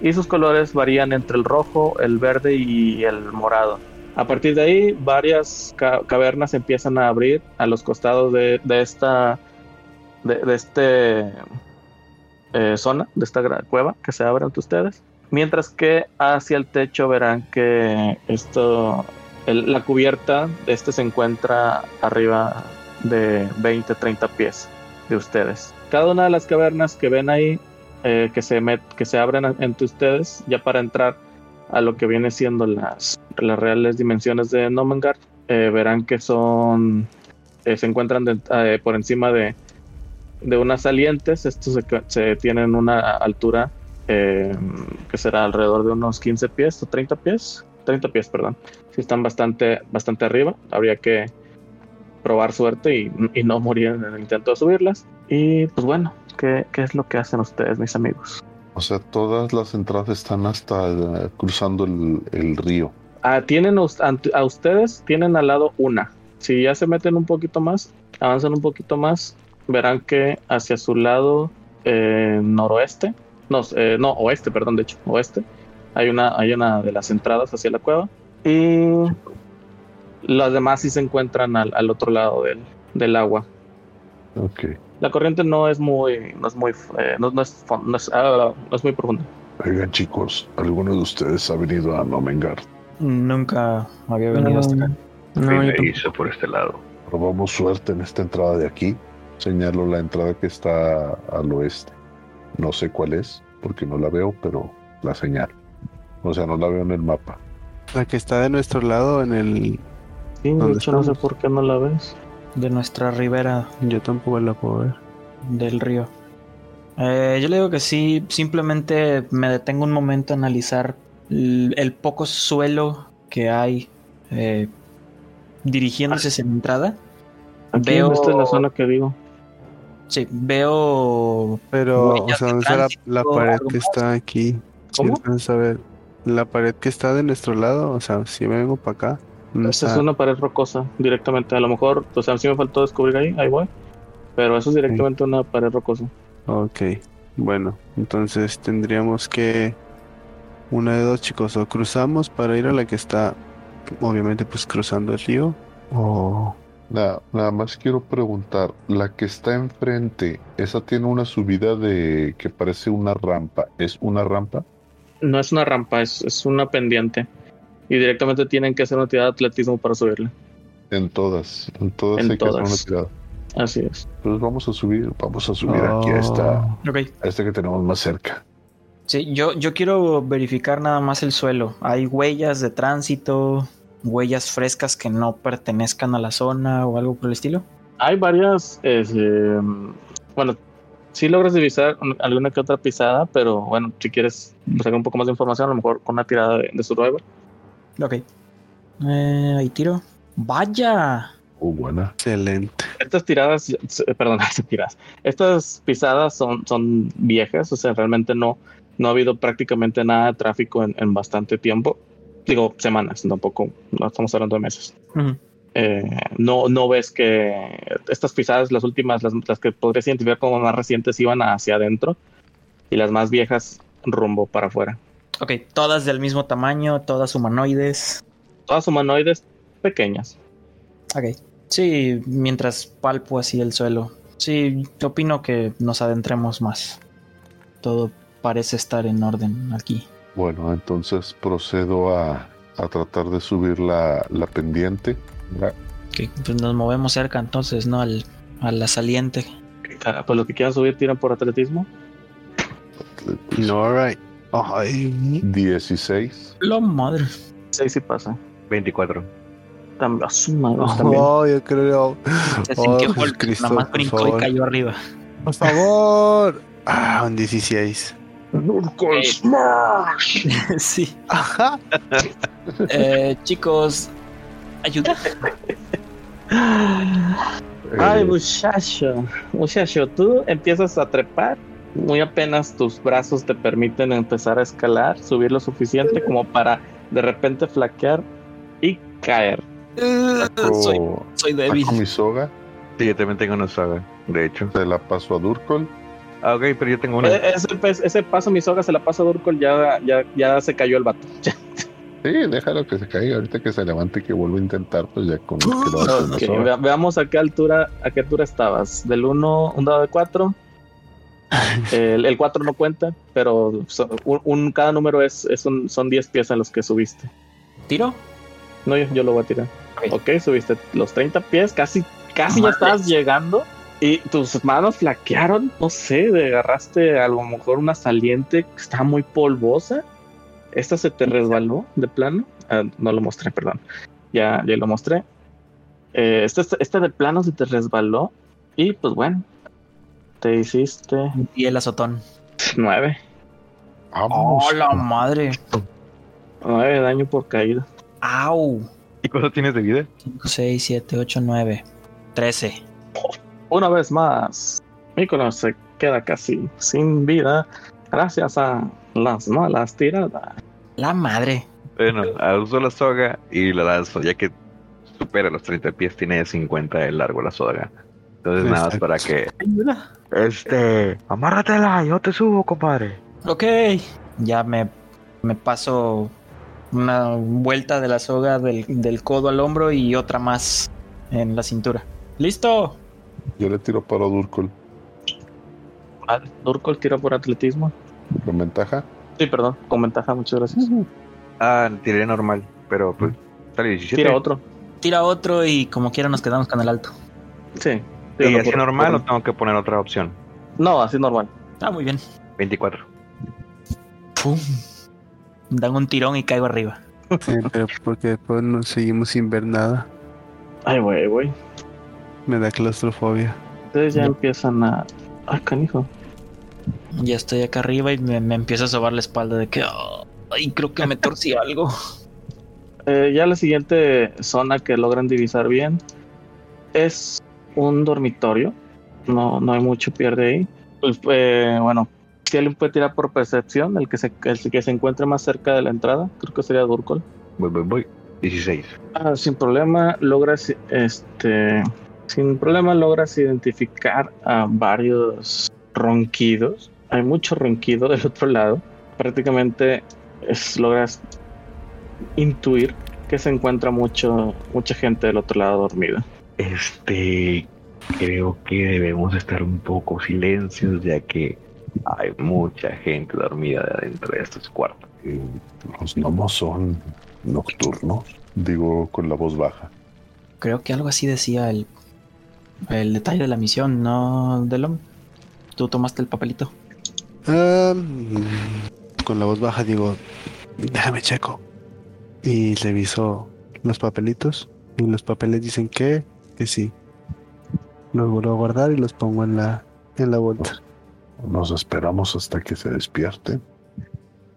y sus colores varían entre el rojo, el verde y el morado. A partir de ahí, varias ca- cavernas empiezan a abrir a los costados de, de esta de, este eh, zona, de esta cueva que se abre ante ustedes. Mientras que hacia el techo verán que esto, la cubierta de este se encuentra arriba de 20, 30 pies de ustedes. Cada una de las cavernas que ven ahí eh, que, se met- que se abren entre ustedes ya para entrar a lo que viene siendo las, las reales dimensiones de Nomengard, eh, verán que son eh, se encuentran de- eh, por encima de, de unas salientes. Estos se, tienen una altura eh, que será alrededor de unos 15 pies o 30 pies. 30 pies, perdón. Sí están bastante, bastante arriba. Habría que probar suerte y, y no morir en el intento de subirlas. Y pues bueno, ¿qué, qué es lo que hacen ustedes, mis amigos? O sea, todas las entradas están hasta eh, cruzando el, el río. Ah, tienen a ustedes tienen al lado una. Si ya se meten un poquito más, avanzan un poquito más, verán que hacia su lado eh, noroeste, no, eh, no, oeste, perdón, de hecho, oeste, hay una, hay una de las entradas hacia la cueva. Y Las demás sí se encuentran al, al otro lado del, del agua. Ok. La corriente no es muy, no es muy, eh, no, no es, no es, ah, no es muy profunda. Oigan, chicos, ¿alguno de ustedes ha venido a Nomengar? Nunca había venido hasta acá. No, yo hizo por este lado. Probamos suerte en esta entrada de aquí. Señalo la entrada que está al oeste. No sé cuál es, porque no la veo, pero la señalo. O sea, no la veo en el mapa. La que está de nuestro lado en el. Sí, de ¿Dónde hecho no sé por qué no la ves. De nuestra ribera Yo tampoco la puedo ver. del río. Eh, yo le digo que sí, simplemente me detengo un momento a analizar el, el poco suelo que hay eh, dirigiéndose hacia la entrada. Aquí, Veo- esta es la zona que digo. Sí, veo Pero, o sea, de ¿dónde está la, pared que está aquí? ¿Cómo? a ver. La pared que está de nuestro lado, o sea, si vengo para acá. ¿Dónde Esta es una pared rocosa directamente. A lo mejor, o sea, sí me faltó descubrir ahí, ahí voy. Pero eso es directamente una pared rocosa. Ok, bueno, entonces tendríamos que una de dos chicos, o cruzamos para ir a la que está, obviamente pues cruzando el río, o Nada, nada más quiero preguntar, la que está enfrente, esa tiene una subida de que parece una rampa. ¿Es una rampa? No es una rampa, es, es una pendiente. Y directamente tienen que hacer una tirada de atletismo para subirla. En todas, en todas En hay que hacer una todas. tirada. Así es. Pues vamos a subir, vamos a subir aquí a esta, Oh, Ok. a esta que tenemos más cerca. Sí, yo, yo quiero verificar nada más el suelo. Hay huellas de tránsito, huellas frescas que no pertenezcan a la zona o algo por el estilo. Hay varias. es, eh, bueno, sí logras divisar un- alguna que otra pisada, pero bueno, si quieres sacar un poco más de información, a lo mejor con una tirada de, de Survivor. Ok. Eh, ahí tiro. ¡Vaya! Oh, buena. excelente. Estas tiradas, eh, perdón, [LAUGHS] estas tiradas, estas pisadas son, son viejas, o sea, realmente no, no ha habido prácticamente nada de tráfico en, en bastante tiempo. Digo, semanas, tampoco, no estamos hablando de meses. Eh, no, no ves que estas pisadas, las últimas, las, las que podrías identificar como más recientes, iban hacia adentro y las más viejas rumbo para afuera. Ok, todas del mismo tamaño, todas humanoides. Todas humanoides pequeñas. Ok. Sí, mientras palpo así el suelo. Sí, opino que nos adentremos más. Todo parece estar en orden aquí. Bueno, entonces procedo a, a tratar de subir la, la pendiente. La- Ok, pues nos movemos cerca entonces, ¿no? Al, a la saliente. Ah, Pues los que quieran subir tiran por atletismo. No, alright. Ay, 16. La madre. Sí, sí pasa. 24. Tam- a su madre, también. oh, yo creo. Se Oh, sintió Jesús Hulk, Cristo, nada más brincó y cayó arriba. Por favor. Ah, un 16. Nurgle Smash. sí. Ajá. [LAUGHS] Eh, chicos, ayuda. Ay, Eh, muchacho, muchacho, tú empiezas a trepar. Muy apenas tus brazos te permiten empezar a escalar, subir lo suficiente como para de repente flaquear y caer. saco- soy, soy débil. saco mi soga, Sí, yo también tengo una saga, de hecho. se la paso a Durkol. Ah, ok, pero yo tengo una. E- Ese, ese paso, mi soga se la pasa a Durkol, ya, ya, ya se cayó el vato. [LAUGHS] Sí, déjalo que se caiga. Ahorita que se levante y que vuelva a intentar, pues ya con que lo soga. veamos a qué altura, a qué altura estabas. Del 1, un dado de 4. El, 4 no cuenta, pero un, un- cada número es, es un- son 10 pies a los que subiste. ¿Tiro? No, yo, yo lo voy a tirar. Ok. Ok, subiste los 30 pies, casi, casi ya estabas llegando. Y tus manos flaquearon, no sé, de- agarraste a lo mejor una saliente que estaba muy polvosa. Esta se te resbaló de plano. Ah, no lo mostré, perdón. Ya, ya lo mostré. Eh, este de plano se te resbaló. Y pues bueno, te hiciste Y el azotón. 9. Vamos. ¡Oh, la madre! 9 de daño por caída. ¡Au! ¿Y cuánto tienes de vida? 5, 6, 7, 8, 9. 13. Una vez más, Míconos se queda casi sin vida gracias a las malas tiradas. La madre. Bueno, uso la soga y la lanzo, ya que supera los 30 pies, tiene 50 de largo la soga. Entonces nada más para que... Este... Amárratela, yo te subo, compadre. Ok. Ya me, me paso Una vuelta de la soga del, del codo al hombro y otra más en la cintura. ¡Listo! Yo le tiro para Durkol. Vale, Durkol tira por atletismo. ¿Con ventaja? Sí, perdón, con ventaja, muchas gracias. Ah, tiré normal, pero pues sale 17. Tira otro. Tira otro y como quiera nos quedamos con el alto. Sí. ¿Y así por- normal por- o tengo que poner otra opción? No, así normal. Ah, muy bien. 24. Pum. Dan un tirón y caigo arriba. Sí, pero porque después nos seguimos sin ver nada. Ay, güey, güey. Me da claustrofobia. Ustedes ya Ya. empiezan a. Ay, canijo. Ya estoy acá arriba y me, me empieza a sobar la espalda de que... "Oh, ay, creo que me torcí [LAUGHS] algo. Eh, ya la siguiente zona que logran divisar bien es un dormitorio. No, no hay mucho pierde ahí. Pues, eh, bueno, si alguien puede tirar por percepción, el que, se, el que se encuentre más cerca de la entrada, creo que sería Durkol. Voy, voy, voy. 16. Ah, sin problema logras este sin problema logras identificar a varios ronquidos. Hay mucho ronquido del otro lado. Prácticamente es, logras intuir que se encuentra mucho mucha gente del otro lado dormida. Este, creo que debemos estar un poco silencios ya que hay mucha gente dormida dentro de estos cuartos. Eh, Los gnomos son nocturnos. Digo con la voz baja. Creo que algo así decía el, el detalle de la misión, ¿no, Delon? Tú tomaste el papelito. Ah, con la voz baja digo, déjame checo. Y reviso los papelitos. Y los papeles dicen que, que sí. Los vuelvo a guardar y los pongo en la, en la vuelta. Nos esperamos hasta que se despierte.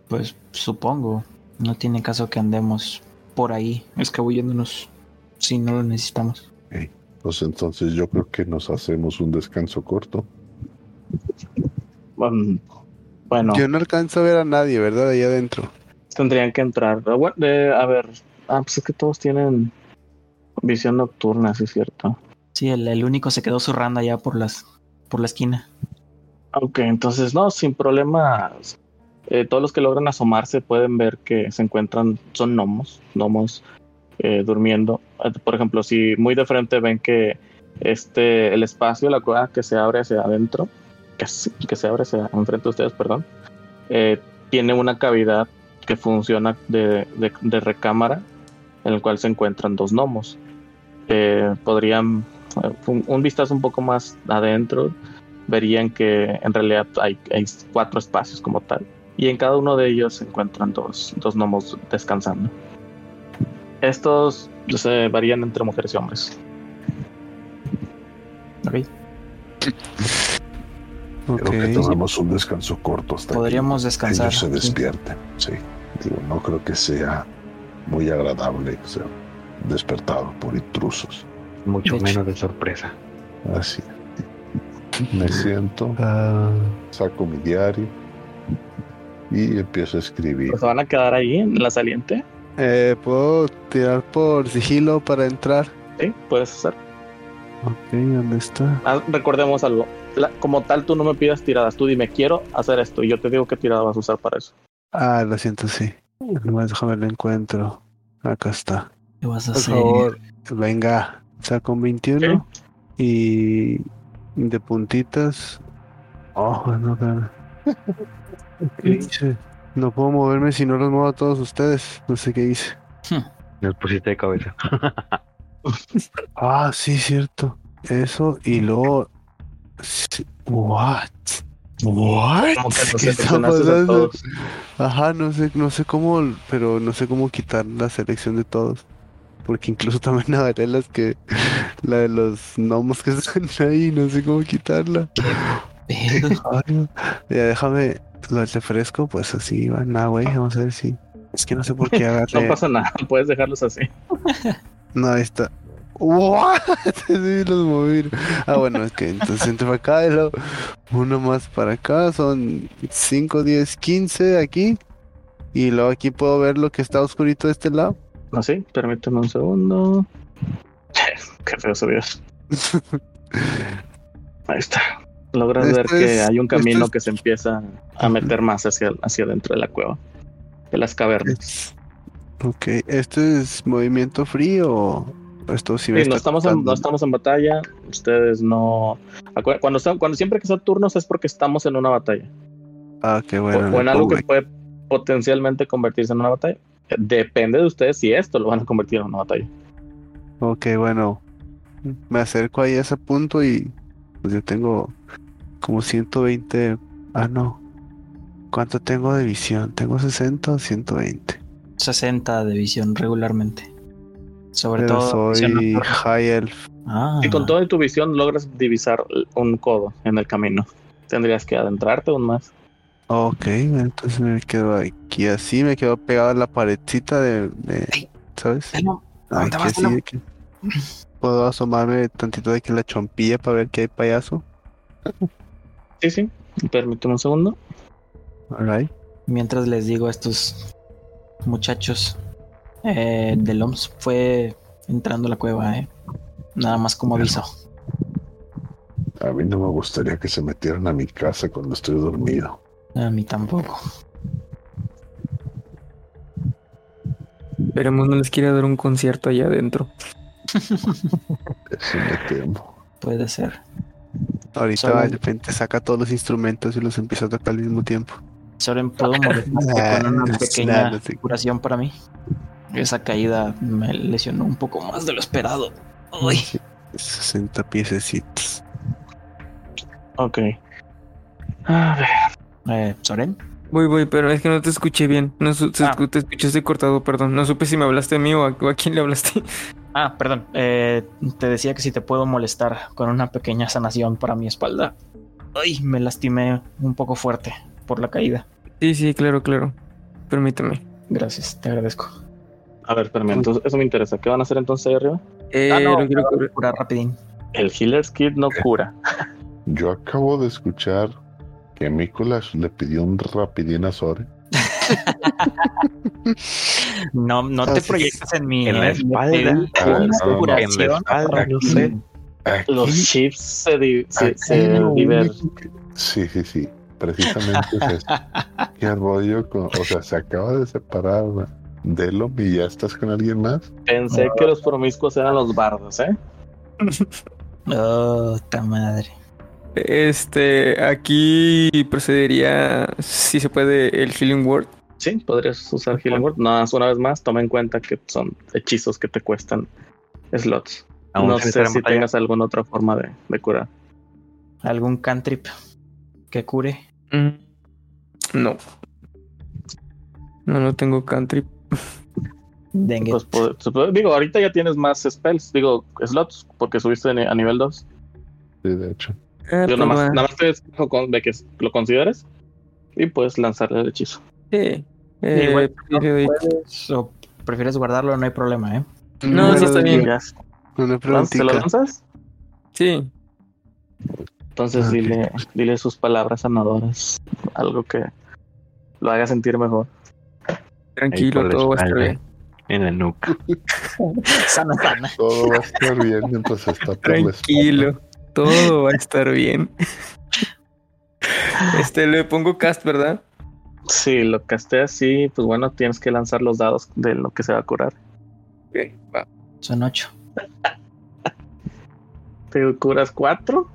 Pues supongo. No tiene caso que andemos por ahí escabulléndonos si no lo necesitamos. Pues entonces yo creo que nos hacemos un descanso corto. Um, bueno, Yo no alcanzo a ver a nadie, ¿verdad? Ahí adentro. tendrían que entrar. Ah, bueno, eh, a ver, ah, pues es que todos tienen visión nocturna, sí es cierto. Sí, el, el único se quedó zurrando allá por las por la esquina. Ok, entonces no, sin problemas. Eh, todos los que logran asomarse pueden ver que se encuentran, son gnomos, gnomos eh, durmiendo. Eh, Por ejemplo, si muy de frente ven que este, el espacio, la cueva que se abre hacia adentro, que, se- que se abre hacia enfrente de ustedes, perdón, eh, tiene una cavidad que funciona de, de- de recámara en el cual se encuentran dos gnomos. Eh, podrían, un, un vistazo un poco más adentro, verían que en realidad hay, hay cuatro espacios como tal. Y en cada uno de ellos se encuentran dos, dos gnomos descansando. Estos se varían entre mujeres y hombres. Ok. Creo que tomamos un descanso corto hasta Podríamos que descansar. ellos se despierten. Sí. Digo, no creo que sea muy agradable ser despertado por intrusos. Mucho De menos de sorpresa. Así. Me siento, Ah, saco mi diario y empiezo a escribir. Se van a quedar ahí en la saliente. eh, ¿Puedo tirar por sigilo para entrar? Sí, puedes hacer. Ok, ¿dónde está? Ah, recordemos algo. La- como tal, tú no me pidas tiradas. Tú dime, quiero hacer esto. Y yo te digo qué tirada vas a usar para eso. Ah, lo siento, sí. Nomás déjame lo encuentro. Acá está. ¿Qué vas a Por hacer? favor, venga. Saco un 21 y de puntitas. Oh, no, cara. [LAUGHS] ¿Qué hice? No puedo moverme si no los muevo a todos ustedes. No sé qué hice. Nos pusiste de cabeza. [LAUGHS] Ah, sí, cierto. Eso y luego. What? What? Que [LAUGHS] ¿Qué está pasando? Ajá, no sé, no sé cómo, pero no sé cómo quitar la selección de todos. Porque incluso también agarré las que, la de los gnomos que [LAUGHS] están ahí, no sé cómo quitarla. Ay. [LAUGHS] Ya déjame, lo del refresco, pues así va, nada, güey, vamos a ver si. Es que no sé por qué [LAUGHS] agarré. No pasa nada. Puedes dejarlos así. No, ahí está. ¿What? Sí, los moví. Ah, bueno, es que entonces entre para acá y luego uno más para acá. Son 5, 10, 15 aquí. Y luego aquí puedo ver lo que está oscurito de este lado. Así, permíteme un segundo. Qué feo vio. [LAUGHS] Ahí está. Logras ver que es- hay un camino es- que se empieza a meter más hacia, hacia adentro de la cueva, de las cavernas. Ok, ¿esto es movimiento frío o esto sí Sí, no, estamos en, no estamos en batalla. Ustedes no. Cuando, cuando siempre que son turnos es porque estamos en una batalla. Ah, qué bueno. o, en algo que puede potencialmente convertirse en una batalla. Depende de ustedes si esto lo van a convertir en una batalla. Ok, bueno. Me acerco ahí a ese punto y pues yo tengo como 120. Ah, no. ¿Cuánto tengo de visión? ¿Tengo 60 o 120? 60 de visión regularmente. Sobre Pero todo. soy. High Elf. Ah, Y con toda tu visión logras divisar un codo en el camino. Tendrías que adentrarte aún más. Ok, entonces me quedo aquí así, me quedo pegado a la paredcita de, de-. ¿sabes? Telmo, ¿dónde Aquí vas, así Telmo? de que puedo asomarme tantito de aquí en la chompilla para ver qué hay payaso. Sí, sí. Permíteme un segundo. Alright. Mientras les digo a estos muchachos, eh, del OMS fue entrando a la cueva, eh. Nada más como aviso. A mí no me gustaría que se metieran a mi casa cuando estoy dormido. A mí tampoco. Esperemos no les quiera dar un concierto allá adentro. Eso me temo. Puede ser. Ahorita Solo- de repente saca todos los instrumentos y los empieza a tocar al mismo tiempo. Soren, ¿puedo molestarte con una pequeña curación para mí? Esa caída me lesionó un poco más de lo esperado. Uy. 60 piececitos. Ok. A ver. Eh, ¿Soren? Voy, voy, pero es que no te escuché bien. No Ah. te escuchaste cortado, perdón. No supe si me hablaste a mí o a, o a quién le hablaste. [LAUGHS] Ah, perdón. Eh, te decía que si te puedo molestar con una pequeña sanación para mi espalda. Ay, me lastimé un poco fuerte por la caída. Sí, sí, claro, claro. Permíteme. Gracias, te agradezco. A ver, espérame. Entonces, eso me interesa. ¿Qué van a hacer entonces ahí arriba? Eh, Ah, no, lo quiero. Curar rapidín. El Healer's Kit no cura. Yo acabo de escuchar que Mikolash le pidió un rapidín a Sore. No, no te proyectes en mí. En la espalda. Ah, no, no, curación en la espalda, no sé. Aquí- Los chips se, di- se, se lo Sí, sí, sí. Precisamente es eso. [LAUGHS] Qué rollo con. O sea, se acaba de separar Delom y ya estás con alguien más. Pensé que los promiscuos eran los bardos, ¿eh? [LAUGHS] Oh, ta madre. Este, aquí procedería, si se puede, el Healing Word. Sí, podrías usar Healing Word. Nada más, una vez más, toma en cuenta que son hechizos que te cuestan slots. Aún no sé si tengas alguna otra forma de, de curar. ¿Algún cantrip que cure? Mm, No. No, no tengo country. Dengue. Pues, puede- digo, ahorita ya tienes más spells, digo, slots, porque subiste a nivel 2. Sí, de hecho. Ah, Yo pues nada más, va. nada más te dejo con- de que lo consideres y puedes lanzarle el hechizo. Sí. Eh, Igual, no prefiero- puedes, o prefieres guardarlo, no hay problema, ¿eh? No, sí está bien. Una ¿Lan- ¿Se lo lanzas? Sí. Entonces dile, dile sus palabras sanadoras, algo que lo haga sentir mejor. Tranquilo, todo va a estar bien. En la nuca. [LAUGHS] Sana, sana. Todo va a estar bien mientras está espalda. Tranquilo, todo va a estar bien. [LAUGHS] Este, le pongo cast, ¿verdad? Si lo casteas, sí, pues bueno, tienes que lanzar los dados de lo que se va a curar. Ok, va. Son ocho. ¿Te curas cuatro?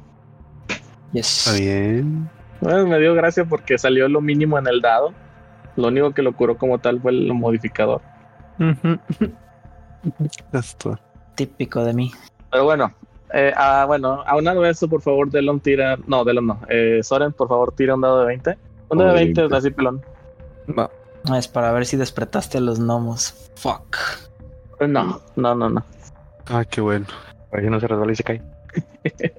Yes. Está bien. Bueno, me dio gracia porque salió lo mínimo en el dado. Lo único que lo curó como tal fue el modificador. Castor. Típico de mí. Pero bueno, eh, ah, bueno, aunado eso, por favor, Delon tira. No, Delon no. Eh, Soren, por favor, tira un dado de 20. Un dado de Oh, 20, 20. así pelón. Va. Es para ver si despertaste a los gnomos. Fuck. No, no, no, no. Ah, qué bueno. A ver si no se resbala y se cae. [LAUGHS]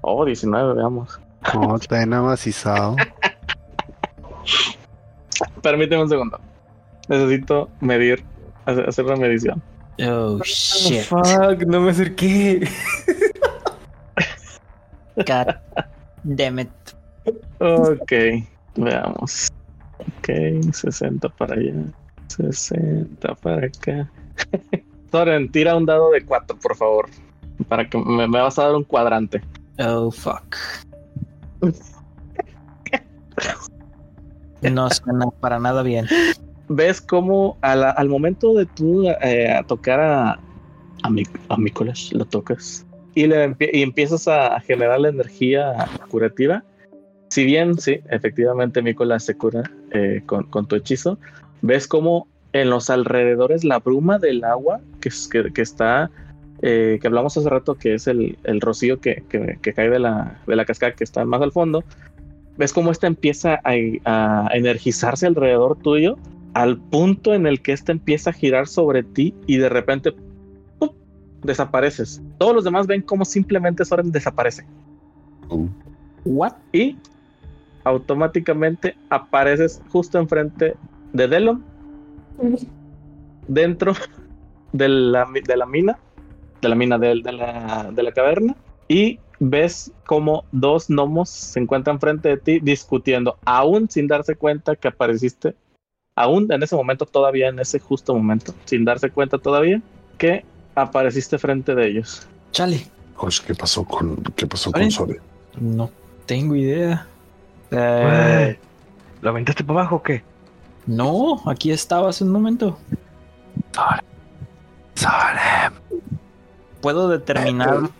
Oh, 19, veamos. No, está bien amacizado. Permíteme un segundo. Necesito medir, hacer, hacer una medición. Oh, shit. Fuck, no me acerqué. God damn it. Ok, veamos. Ok, 60 para allá. 60 para acá. [LAUGHS] Soren, tira un dado de 4, por favor. Para que me, me vas a dar un cuadrante. Oh, fuck. No suena para nada bien. Ves cómo al momento de tú eh, a tocar a, a, Mi- a Nicolás, lo tocas y, le y empiezas a generar la energía curativa. Si bien, sí, efectivamente Nicolás se cura eh, con, con tu hechizo, ves como en los alrededores la bruma del agua que, que, que está, eh, que hablamos hace rato, que es el, el rocío que, que- que cae de la, de la cascada que está más al fondo, ves cómo esta empieza a, a energizarse alrededor tuyo al punto en el que esta empieza a girar sobre ti y de repente desapareces. Todos los demás ven cómo simplemente Soren desaparece Uh, What? y automáticamente apareces justo enfrente de Delon dentro de la, de la mina de la mina de, la, de la caverna y ves como dos gnomos se encuentran frente de ti discutiendo aún sin darse cuenta que apareciste aún en ese momento todavía en ese justo momento sin darse cuenta todavía que apareciste frente de ellos Chale. Oye, ¿qué pasó con, qué pasó con Sore? No tengo idea. Eh, ¿Lo aventaste para abajo o qué? no, aquí estaba hace un momento. Puedo determinar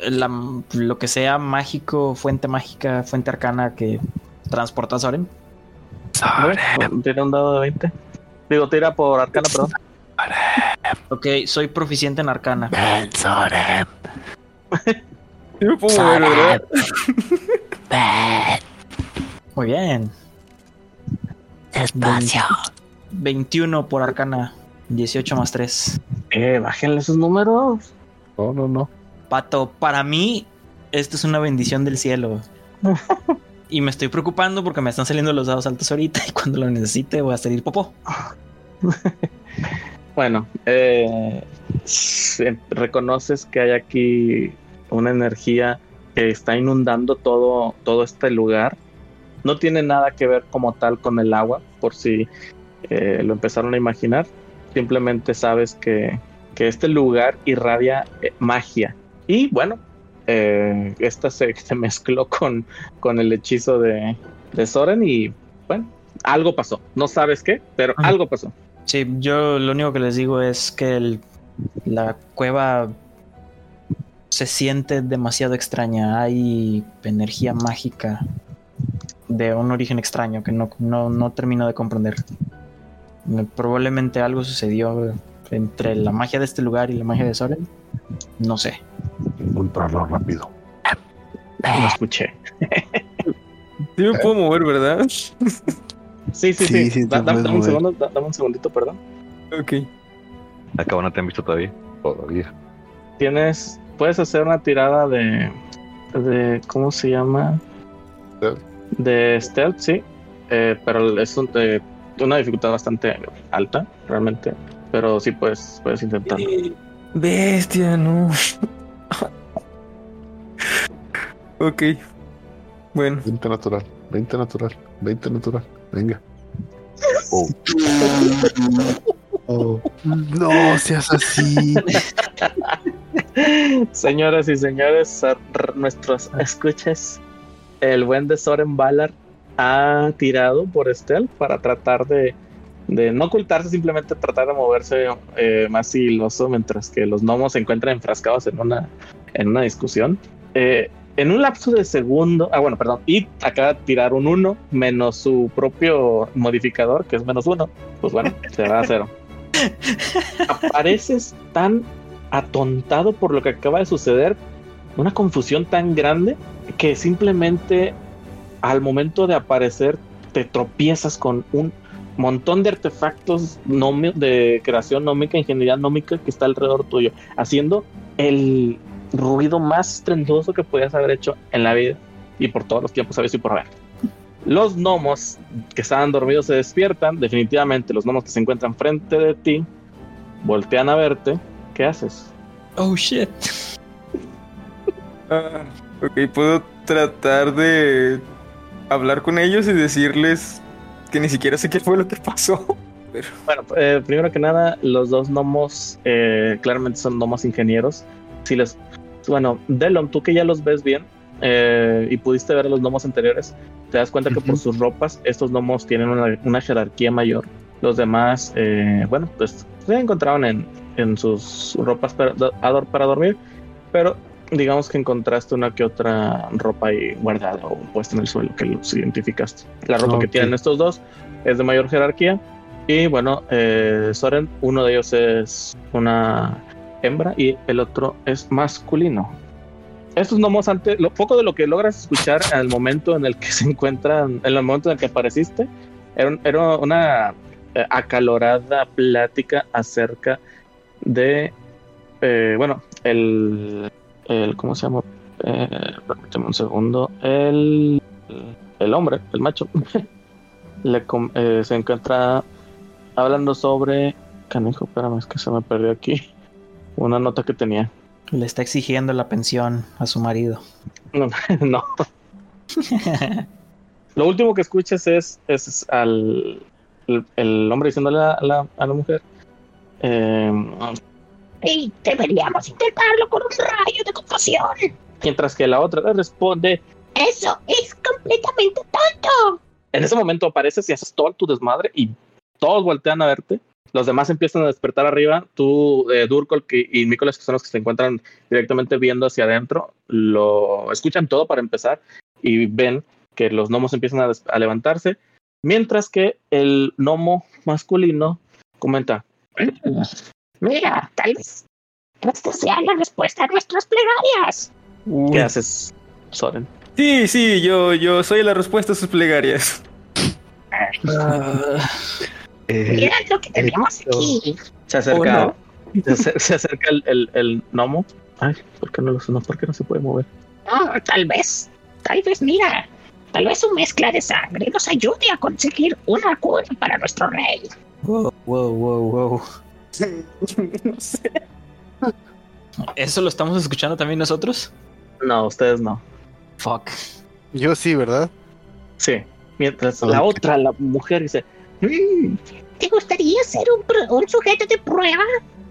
la- lo que sea mágico, fuente mágica, fuente arcana que transporta a Soren. A ver, tira un dado de 20 digo tira por arcana perdón [LAUGHS] Ok, soy proficiente en arcana. [LAUGHS] Yo me puedo mover, ¿verdad? Muy bien. Despacio. 21 por arcana. 18 más 3. eh, bájenle esos números No, no, no. Pato, para mí, esto es una bendición del cielo. [LAUGHS] y me estoy preocupando porque me están saliendo los dados altos ahorita y cuando lo necesite voy a salir popó. [LAUGHS] Bueno, eh, reconoces que hay aquí una energía que está inundando todo, todo este lugar. No tiene nada que ver como tal con el agua, por si eh, lo empezaron a imaginar. Simplemente sabes que, que este lugar irradia eh, magia. Y bueno, eh, esta se, se mezcló con, con el hechizo de, de Soren y bueno, algo pasó. No sabes qué, pero Ajá. algo pasó. Sí, yo lo único que les digo es que el- la cueva se siente demasiado extraña. Hay energía mágica de un origen extraño que no, no, no termino de comprender. Me- Probablemente algo sucedió entre la magia de este lugar y la magia de Soren. No sé. Encontrarlo rápido. Lo escuché. Sí me puedo mover, ¿verdad? [LAUGHS] Sí, sí, sí. Sí, sí, te Da- dame, un segundo, da- dame un segundito, perdón. Ok. Acabo, no te han visto todavía. Todavía. Tienes, puedes hacer una tirada de, de ¿cómo se llama? Stealth. De stealth, sí. Eh, pero es un- eh, una dificultad bastante alta, realmente. Pero sí puedes, puedes intentarlo. Bestia, no. ok. Bueno. 20 natural. 20 natural. 20 natural. Venga. Oh. [LAUGHS] Oh. No seas así. Señoras y señores, a- nuestros escuchas, el buen de Soren Valar ha tirado por Estel para tratar de, de no ocultarse, simplemente tratar de moverse eh, más sigiloso mientras que los gnomos se encuentran enfrascados en una, en una discusión. Eh, en un lapso de segundo, ah bueno, perdón, y acaba de tirar un 1 menos su propio modificador, que es menos 1, pues bueno, se va a cero. [LAUGHS] Apareces tan atontado por lo que acaba de suceder, una confusión tan grande que simplemente al momento de aparecer te tropiezas con un montón de artefactos de creación nómica, ingeniería nómica que está alrededor tuyo, haciendo el ruido más estruendoso que podías haber hecho en la vida y por todos los tiempos sabes y por haber. Los gnomos que estaban dormidos se despiertan, definitivamente los gnomos que se encuentran frente de ti voltean a verte. ¿Qué haces? Oh shit. Ah, ok, puedo tratar de hablar con ellos y decirles que ni siquiera sé qué fue lo que pasó. Bueno, eh, primero que nada, los dos gnomos eh, claramente son gnomos ingenieros. Si les, bueno, Delon, tú que ya los ves bien eh, y pudiste ver a los gnomos anteriores, te das cuenta que por sus ropas estos gnomos tienen una, una jerarquía mayor Los demás, eh, bueno, pues se encontraban en, en sus ropas para, ador- para dormir, pero digamos que encontraste una que otra ropa ahí guardada o puesta en el suelo que los identificaste. La ropa que tienen estos dos es de mayor jerarquía y bueno, eh, Soren, uno de ellos es una hembra y el otro es masculino. Estos gnomos antes, lo poco de lo que logras escuchar al momento en el que [LAUGHS] se encuentran, en el momento en el que apareciste, era, un- era una eh, acalorada plática acerca de, eh, bueno, el, el, ¿cómo se llama? Eh, permíteme un segundo, el, el hombre, el macho, [LAUGHS] le eh, se encuentra hablando sobre, canijo, espérame, es que se me perdió aquí [LAUGHS] una nota que tenía. Le está exigiendo la pensión a su marido. No, [LAUGHS] no. Lo último que escuchas es, es al el, el hombre diciéndole a la, a la mujer. eh, Y deberíamos intentarlo con un rayo de compasión. mientras que la otra le responde. Eso es completamente tonto. En ese momento apareces y haces todo tu desmadre y todos voltean a verte. Los demás empiezan a despertar arriba. Tú, eh, Durkol y Nicolás, que son los que se encuentran directamente viendo hacia adentro, lo escuchan todo para empezar y ven que los gnomos empiezan a, a levantarse. Mientras que el gnomo masculino comenta: Mira, tal vez esta sea la respuesta a nuestras plegarias. ¿Qué haces, Soren? Sí, sí, yo, yo soy la respuesta a sus plegarias. Eh, Mira lo que tenemos aquí. Se acerca, ¿O se, acer- se acerca el, el, el gnomo. Ay, ¿por qué no lo sonó? ¿Por qué no se puede mover? No, tal vez, tal vez, mira, tal vez su mezcla de sangre nos ayude a conseguir una cura para nuestro rey. Wow, wow, wow, wow. [LAUGHS] no sé. ¿Eso lo estamos escuchando también nosotros? No, ustedes no. Fuck. Yo sí, ¿verdad? Sí. Mientras la otra, la mujer, dice: Mm, ¿Te gustaría ser un, sujeto de prueba?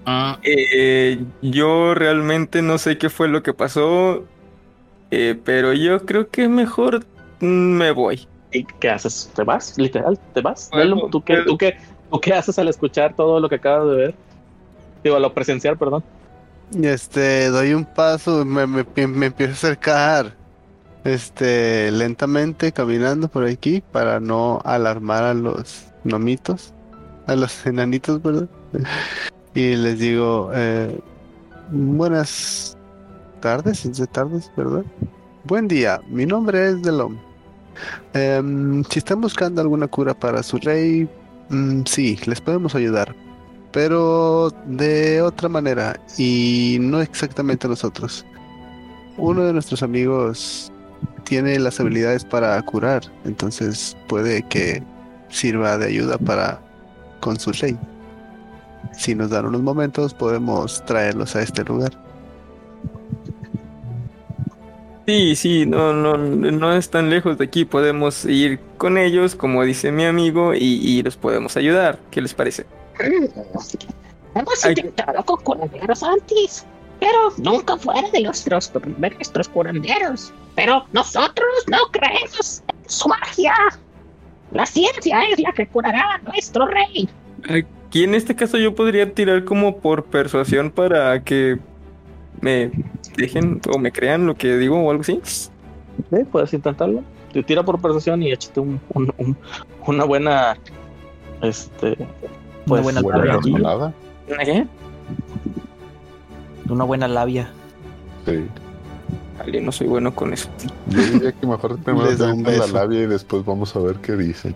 Ah, Eh, yo realmente no sé qué fue lo que pasó, eh, pero yo creo que mejor me voy. ¿Y qué haces? ¿Te vas? Literal, ¿te vas? Bueno, ¿Tú, qué, pero- tú, qué, [LAUGHS] ¿Tú qué haces al escuchar todo lo que acabas de ver? Digo, lo presenciar, perdón. Este, doy un paso, me, me, me empiezo a acercar, este, lentamente caminando por aquí para no alarmar a los nomitos, a los [LAUGHS] enanitos, ¿verdad? Y les digo, eh, buenas tardes, es de tardes, ¿verdad? Buen día, mi nombre es Delom. Em, si están buscando alguna cura para su rey, mm, sí, les podemos ayudar pero de otra manera y no exactamente nosotros. Uno de nuestros amigos tiene las habilidades para curar, entonces puede que sirva de ayuda para con su rey. Si nos dan unos momentos, podemos traerlos a este lugar. Sí, sí, no, no, no es tan lejos de aquí. Podemos ir con ellos, como dice mi amigo, y, y los podemos ayudar. ¿Qué les parece? Mm, Hemos Ay. intentado con curanderos antes, pero nunca fuera de nuestros, de nuestros curanderos. Pero nosotros no creemos en su magia. La ciencia es la que curará a nuestro rey. Aquí en este caso yo podría tirar como por persuasión para que me dejen o me crean lo que digo o algo así. Sí, puedes intentarlo. Te tira por persuasión y échate un, un- un- una buena. Este. una Pues, buena Buena labia. razonada. ¿Qué? Una buena labia. Sí. Vale, no soy bueno con eso. Yo diría que mejor [LAUGHS] primero te avientas la labia y después vamos a ver qué dicen.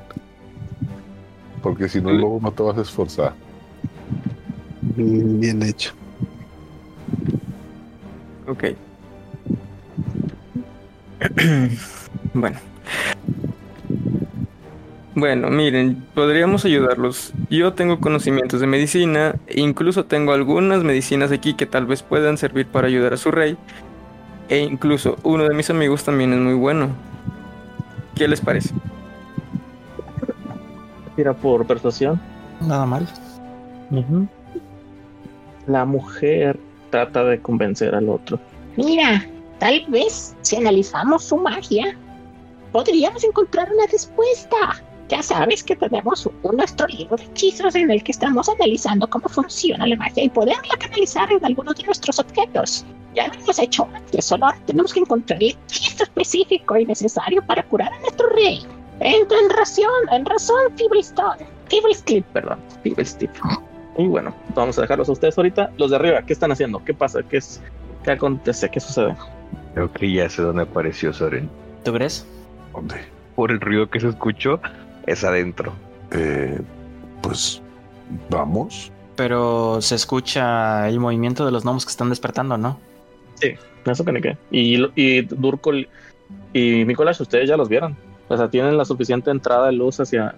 Porque si no, luego no te vas a esforzar. Bien hecho. Ok. [CLEARS THROAT] bueno. Bueno, miren, podríamos ayudarlos. Yo tengo conocimientos de medicina, e incluso tengo algunas medicinas aquí que tal vez puedan servir para ayudar a su rey. E incluso uno de mis amigos también es muy bueno. ¿Qué les parece? Tira por persuasión. Nada mal. La mujer trata de convencer al otro. Mira, tal vez si analizamos su magia, podríamos encontrar una respuesta. Ya sabes que tenemos un, nuestro libro de hechizos en el que estamos analizando cómo funciona la magia y poderla canalizar en algunos de nuestros objetos. Ya lo hemos hecho antes, solo tenemos que encontrar el hechizo específico y necesario para curar a nuestro rey. En, en razón, en razón, Fiblestone. Fiblestone, Perdón, Feeble Steve. Y bueno, vamos a dejarlos a ustedes ahorita. Los de arriba, ¿qué están haciendo? ¿Qué pasa? ¿Qué, es, qué acontece? ¿Qué sucede? Creo que ya sé dónde apareció Soren. ¿Tú crees? ¿Dónde? Por el ruido que se escuchó, es adentro. Eh, pues vamos. Pero se escucha el movimiento de los gnomos que están despertando, ¿no? Eso que ni qué. Y, lo- y Durkol y Nicolás, ustedes ya los vieron. O sea, tienen la suficiente entrada de luz hacia,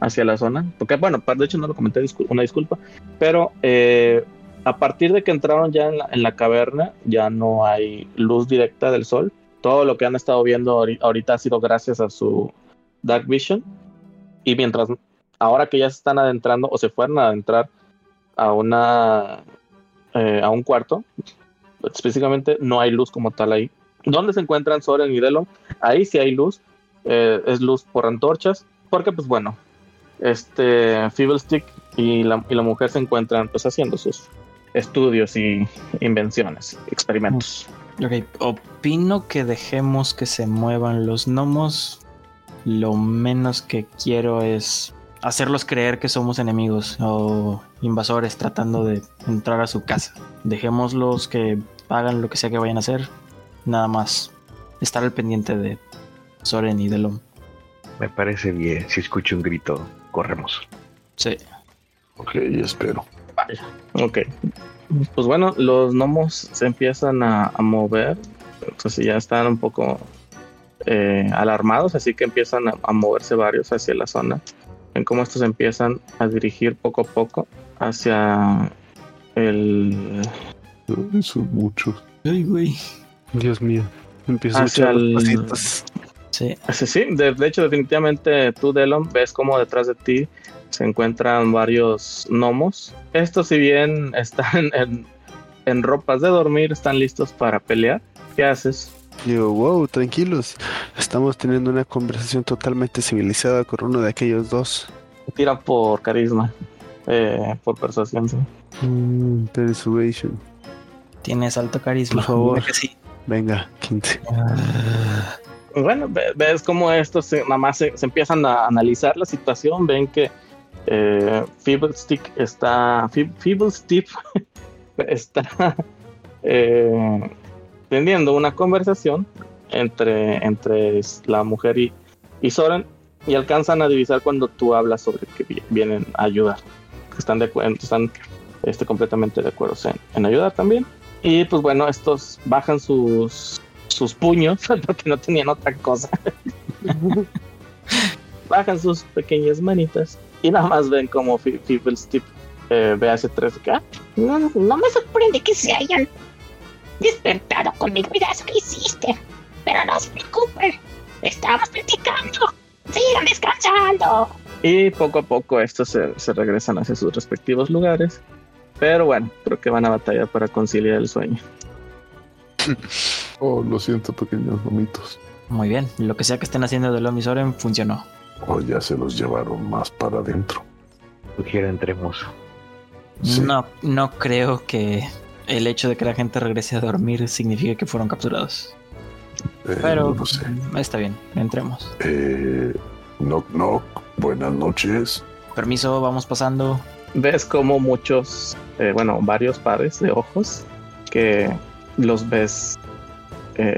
hacia la zona. Porque, bueno, de hecho no lo comenté, una disculpa. Pero eh, a partir de que entraron ya en la, en la caverna, ya no hay luz directa del sol. Todo lo que han estado viendo ahori- ahorita ha sido gracias a su Dark Vision. Y mientras, ahora que ya se están adentrando o se fueron a adentrar a una eh, a un cuarto, específicamente no hay luz como tal ahí. ¿Dónde se encuentran Soren y Delon? Ahí sí hay luz, eh, es luz por antorchas, porque pues bueno, este Fiddlestick y la, y la mujer se encuentran pues haciendo sus estudios y invenciones, experimentos. Ok, opino que dejemos que se muevan los gnomos. Lo menos que quiero es hacerlos creer que somos enemigos o invasores tratando de entrar a su casa. Dejémoslos que hagan lo que sea que vayan a hacer. Nada más estar al pendiente de Soren y Delom. Me parece bien. Si escucho un grito, corremos. Sí. Ok, espero. Ok. Pues bueno, los gnomos se empiezan a, a mover. Entonces ya están un poco eh, alarmados, así que empiezan a, a moverse varios hacia la zona. Ven cómo estos empiezan a dirigir poco a poco hacia el. Ay, son muchos. Ay, güey. Dios mío. Empiezo a Hacia el- los pasitos. Sí. Sí, sí, de, de hecho, definitivamente tú, Delon, ves como detrás de ti se encuentran varios gnomos. Estos, si bien [LAUGHS] están en, en ropas de dormir, están listos para pelear. ¿Qué haces? Digo, wow, tranquilos. Estamos teniendo una conversación totalmente civilizada con uno de aquellos dos. Tira por carisma, eh, por persuasión. sí. Mm, persuasion. Tienes alto carisma. Por favor. Dime que sí. Venga, 15. Bueno, ve- ves cómo estos nada más se, empiezan a analizar la situación. Ven que eh, Feeblestick está. Fe- Feeblestick [LAUGHS] está [LAUGHS] eh, teniendo una conversación entre, entre la mujer y, y Soren. Y alcanzan a divisar cuando tú hablas sobre que vi- vienen a ayudar. Están de están este, completamente de acuerdo en, en ayudar también. Y pues bueno, estos bajan sus, sus puños [LAUGHS] porque no tenían otra cosa. bajan sus pequeñas manitas y nada más ven como Fiddlestick eh, ve hacia atrás acá. No, no me sorprende que se hayan despertado con mi ruidazo que hiciste. Pero no se preocupen. Estamos platicando. Sigan descansando. Y poco a poco estos se, se regresan hacia sus respectivos lugares. Pero bueno, creo que van a batallar para conciliar el sueño. [LAUGHS] Oh, lo siento, pequeños gomitos. Muy bien. Lo que sea que estén haciendo de Delom y Soren funcionó. Oh, ya se los llevaron más para adentro. Sugiero entremos. Sí. No, no creo que el hecho de que la gente regrese a dormir signifique que fueron capturados. Eh, Pero no sé. está bien, entremos. Eh, knock, knock. Buenas noches. Permiso, vamos pasando. ves como muchos, eh, bueno, varios pares de ojos que los ves,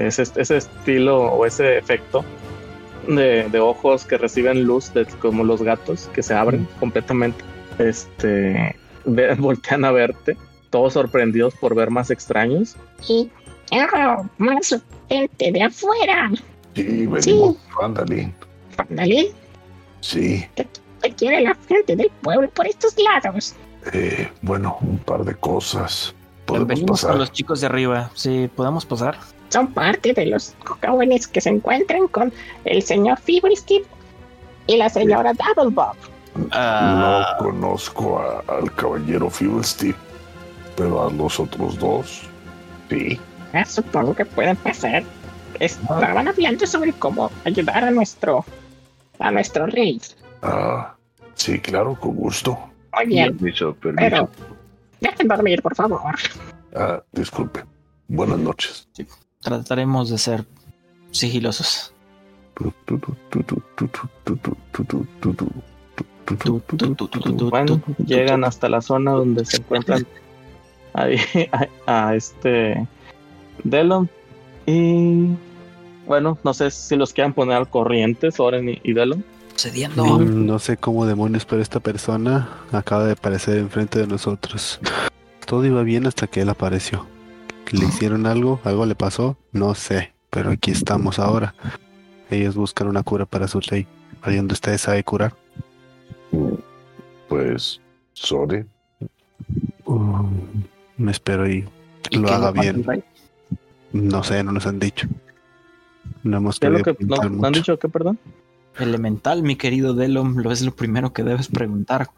ese, ese estilo o ese efecto de, de ojos que reciben luz, de- como los gatos que se abren completamente, este, ve- [LAUGHS] voltean a verte, todos sorprendidos por ver más extraños. Y oh, más gente de afuera. Sí, venimos. Ándale. Ándale, Sí. ¿qué quiere la gente del pueblo por estos lados? Eh, bueno, un par de cosas. Podemos Venimos pasar. con los chicos de arriba. Sí, podemos pasar. Son parte de los jóvenes que se encuentran con el señor Fibristip y la señora Doublebob. Ah, No conozco a- al caballero Fiddlestick, pero a los otros dos, sí. Ah, supongo que pueden pasar. Estaban hablando sobre cómo ayudar a nuestro a nuestro rey. Ah, sí, claro, con gusto. Muy bien, Permiso, permiso. pero dejen dormir, por favor. Ah, disculpe. Buenas noches. Trataremos de ser sigilosos. Bueno, llegan hasta la zona donde se encuentran ahí, [LAUGHS] a, a este Delon. Y bueno, no sé si los quieran poner al corriente, Soren y, y Delon. Cediendo. Mm, No sé cómo demonios, pero esta persona acaba de aparecer enfrente de nosotros. Todo iba bien hasta que él apareció. ¿Le hicieron algo? ¿Algo le pasó? No sé, pero aquí estamos ahora. Ellos buscan una cura para su rey. ¿Alguien de ustedes sabe curar? Pues, sorry. Uh, me espero y ¿Y lo qué haga bien. No sé, no nos han dicho. No hemos ¿Qué es lo querido que no, preguntar no han mucho. dicho que perdón? Elemental, mi querido Delom, lo es lo primero que debes preguntar.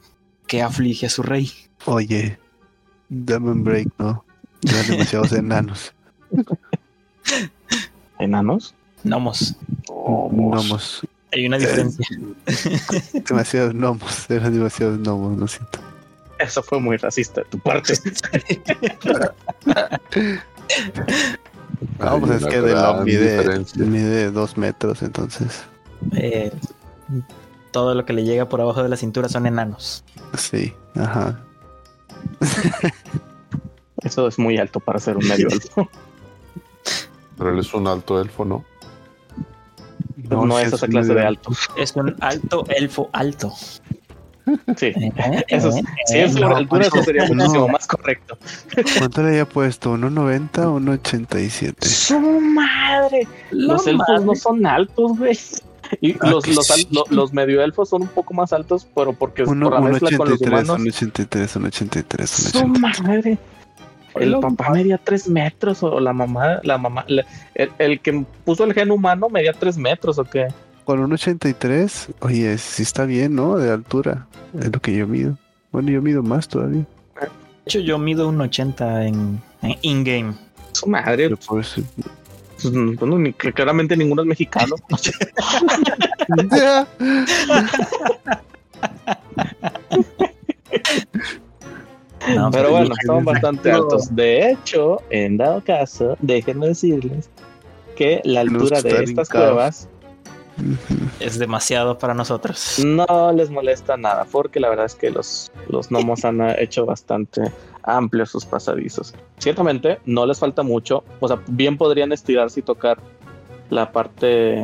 ¿Qué aflige a su rey? Oye, dame un break, ¿no? Ya demasiados enanos. [LAUGHS] ¿Enanos? Gnomos. Gnomos. Hay una diferencia. [LAUGHS] Demasiados gnomos. Eran demasiados gnomos, lo siento. Eso fue muy racista de tu parte. [LAUGHS] No, pues es que de gran mide, mide dos metros, entonces. Eh, todo lo que le llega por abajo de la cintura son enanos. Sí, ajá. Eso es muy alto para ser un medio elfo. [LAUGHS] Pero él es un alto elfo, ¿no? No, es esa clase de alto. Es un alto elfo alto. Sí. Eh, Eso es- eh, si es altura, eso sería no. muchísimo más correcto. ¿Cuánto le había puesto? ¿1.90 o 1.87? ¡Su madre! Los elfos madre. no son altos, güey. Y Ah, los, los, al- los medio elfos son un poco más altos, pero porque es Uno- por la mezcla con los 1.83, humanos. 1.83, 1.83, ¡Su 1.83. madre! El Lo papá medía tres metros, o la mamá, la mamá, la- el, el que puso el gen humano medía tres metros, ¿o qué? Con 1.83, oye, sí está bien, ¿no? De altura. Es lo que yo mido. Bueno, yo mido más todavía. De hecho, yo mido un 80 en, en in-game. Su madre, Pero pues, bueno, ni- que claramente ninguno es mexicano. [LAUGHS] [LAUGHS] [LAUGHS] No, Pero bueno, son bastante altos. De hecho, en dado caso, déjenme decirles que la altura de estas cuevas [LAUGHS] Es demasiado para nosotros. no les molesta nada, porque la verdad es que los, los gnomos han hecho bastante amplios sus pasadizos. Ciertamente, no les falta mucho, o sea, bien podrían estirarse y tocar la parte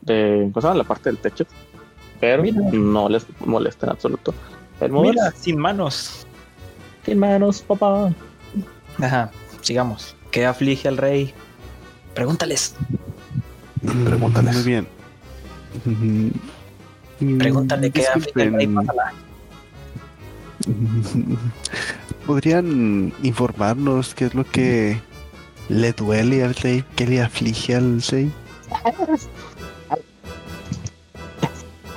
de, ¿cómo se llama? La parte del techo, pero Mira. no les molesta en absoluto. El. Mira, sin manos. Sin manos, papá. Ajá, sigamos. ¿Qué aflige al rey? Pregúntales. Pregúntales. Muy bien. Mm, Pregúntale qué aflige al rey. [LAUGHS] ¿Podrían informarnos qué es lo que le duele al rey? ¿Qué le aflige al rey?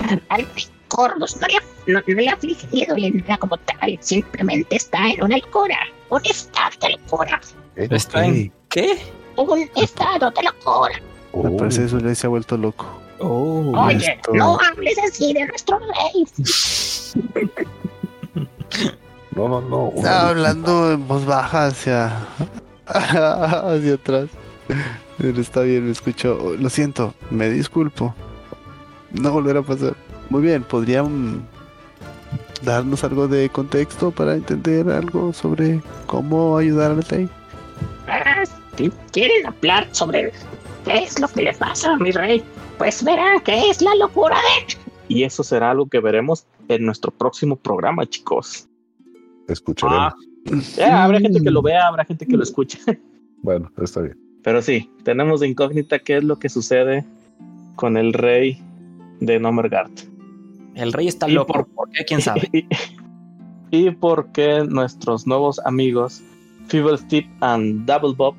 [LAUGHS] Al Corvus no le, no, no le ha afligido nada como tal, simplemente está en una locura, un estado de locura, ¿Eh? ¿Está en qué? un estado de locura. Me Oh, parece que su rey se ha vuelto loco. Oh, Oye, esto- no hables así de nuestro rey. no, no, no. Estaba hablando en voz baja hacia, [LAUGHS] hacia atrás. Pero está bien, me escucho. Lo siento, me disculpo. No volverá a pasar. Muy bien, ¿podrían darnos algo de contexto para entender algo sobre cómo ayudar al rey? Ah, si quieren hablar sobre qué es lo que le pasa a mi rey, pues verán que es la locura de Y eso será algo que veremos en nuestro próximo programa, chicos. Escucharemos. Ah. Ya, habrá gente que lo vea, habrá gente que lo escuche. [LAUGHS] Bueno, está bien. Pero sí, tenemos de incógnita qué es lo que sucede con el rey de Nomergard. El rey está loco. por- ¿Por qué? ¿Quién sabe? [LAUGHS] Y, y por qué nuestros nuevos amigos Feeble Tip and Double Bob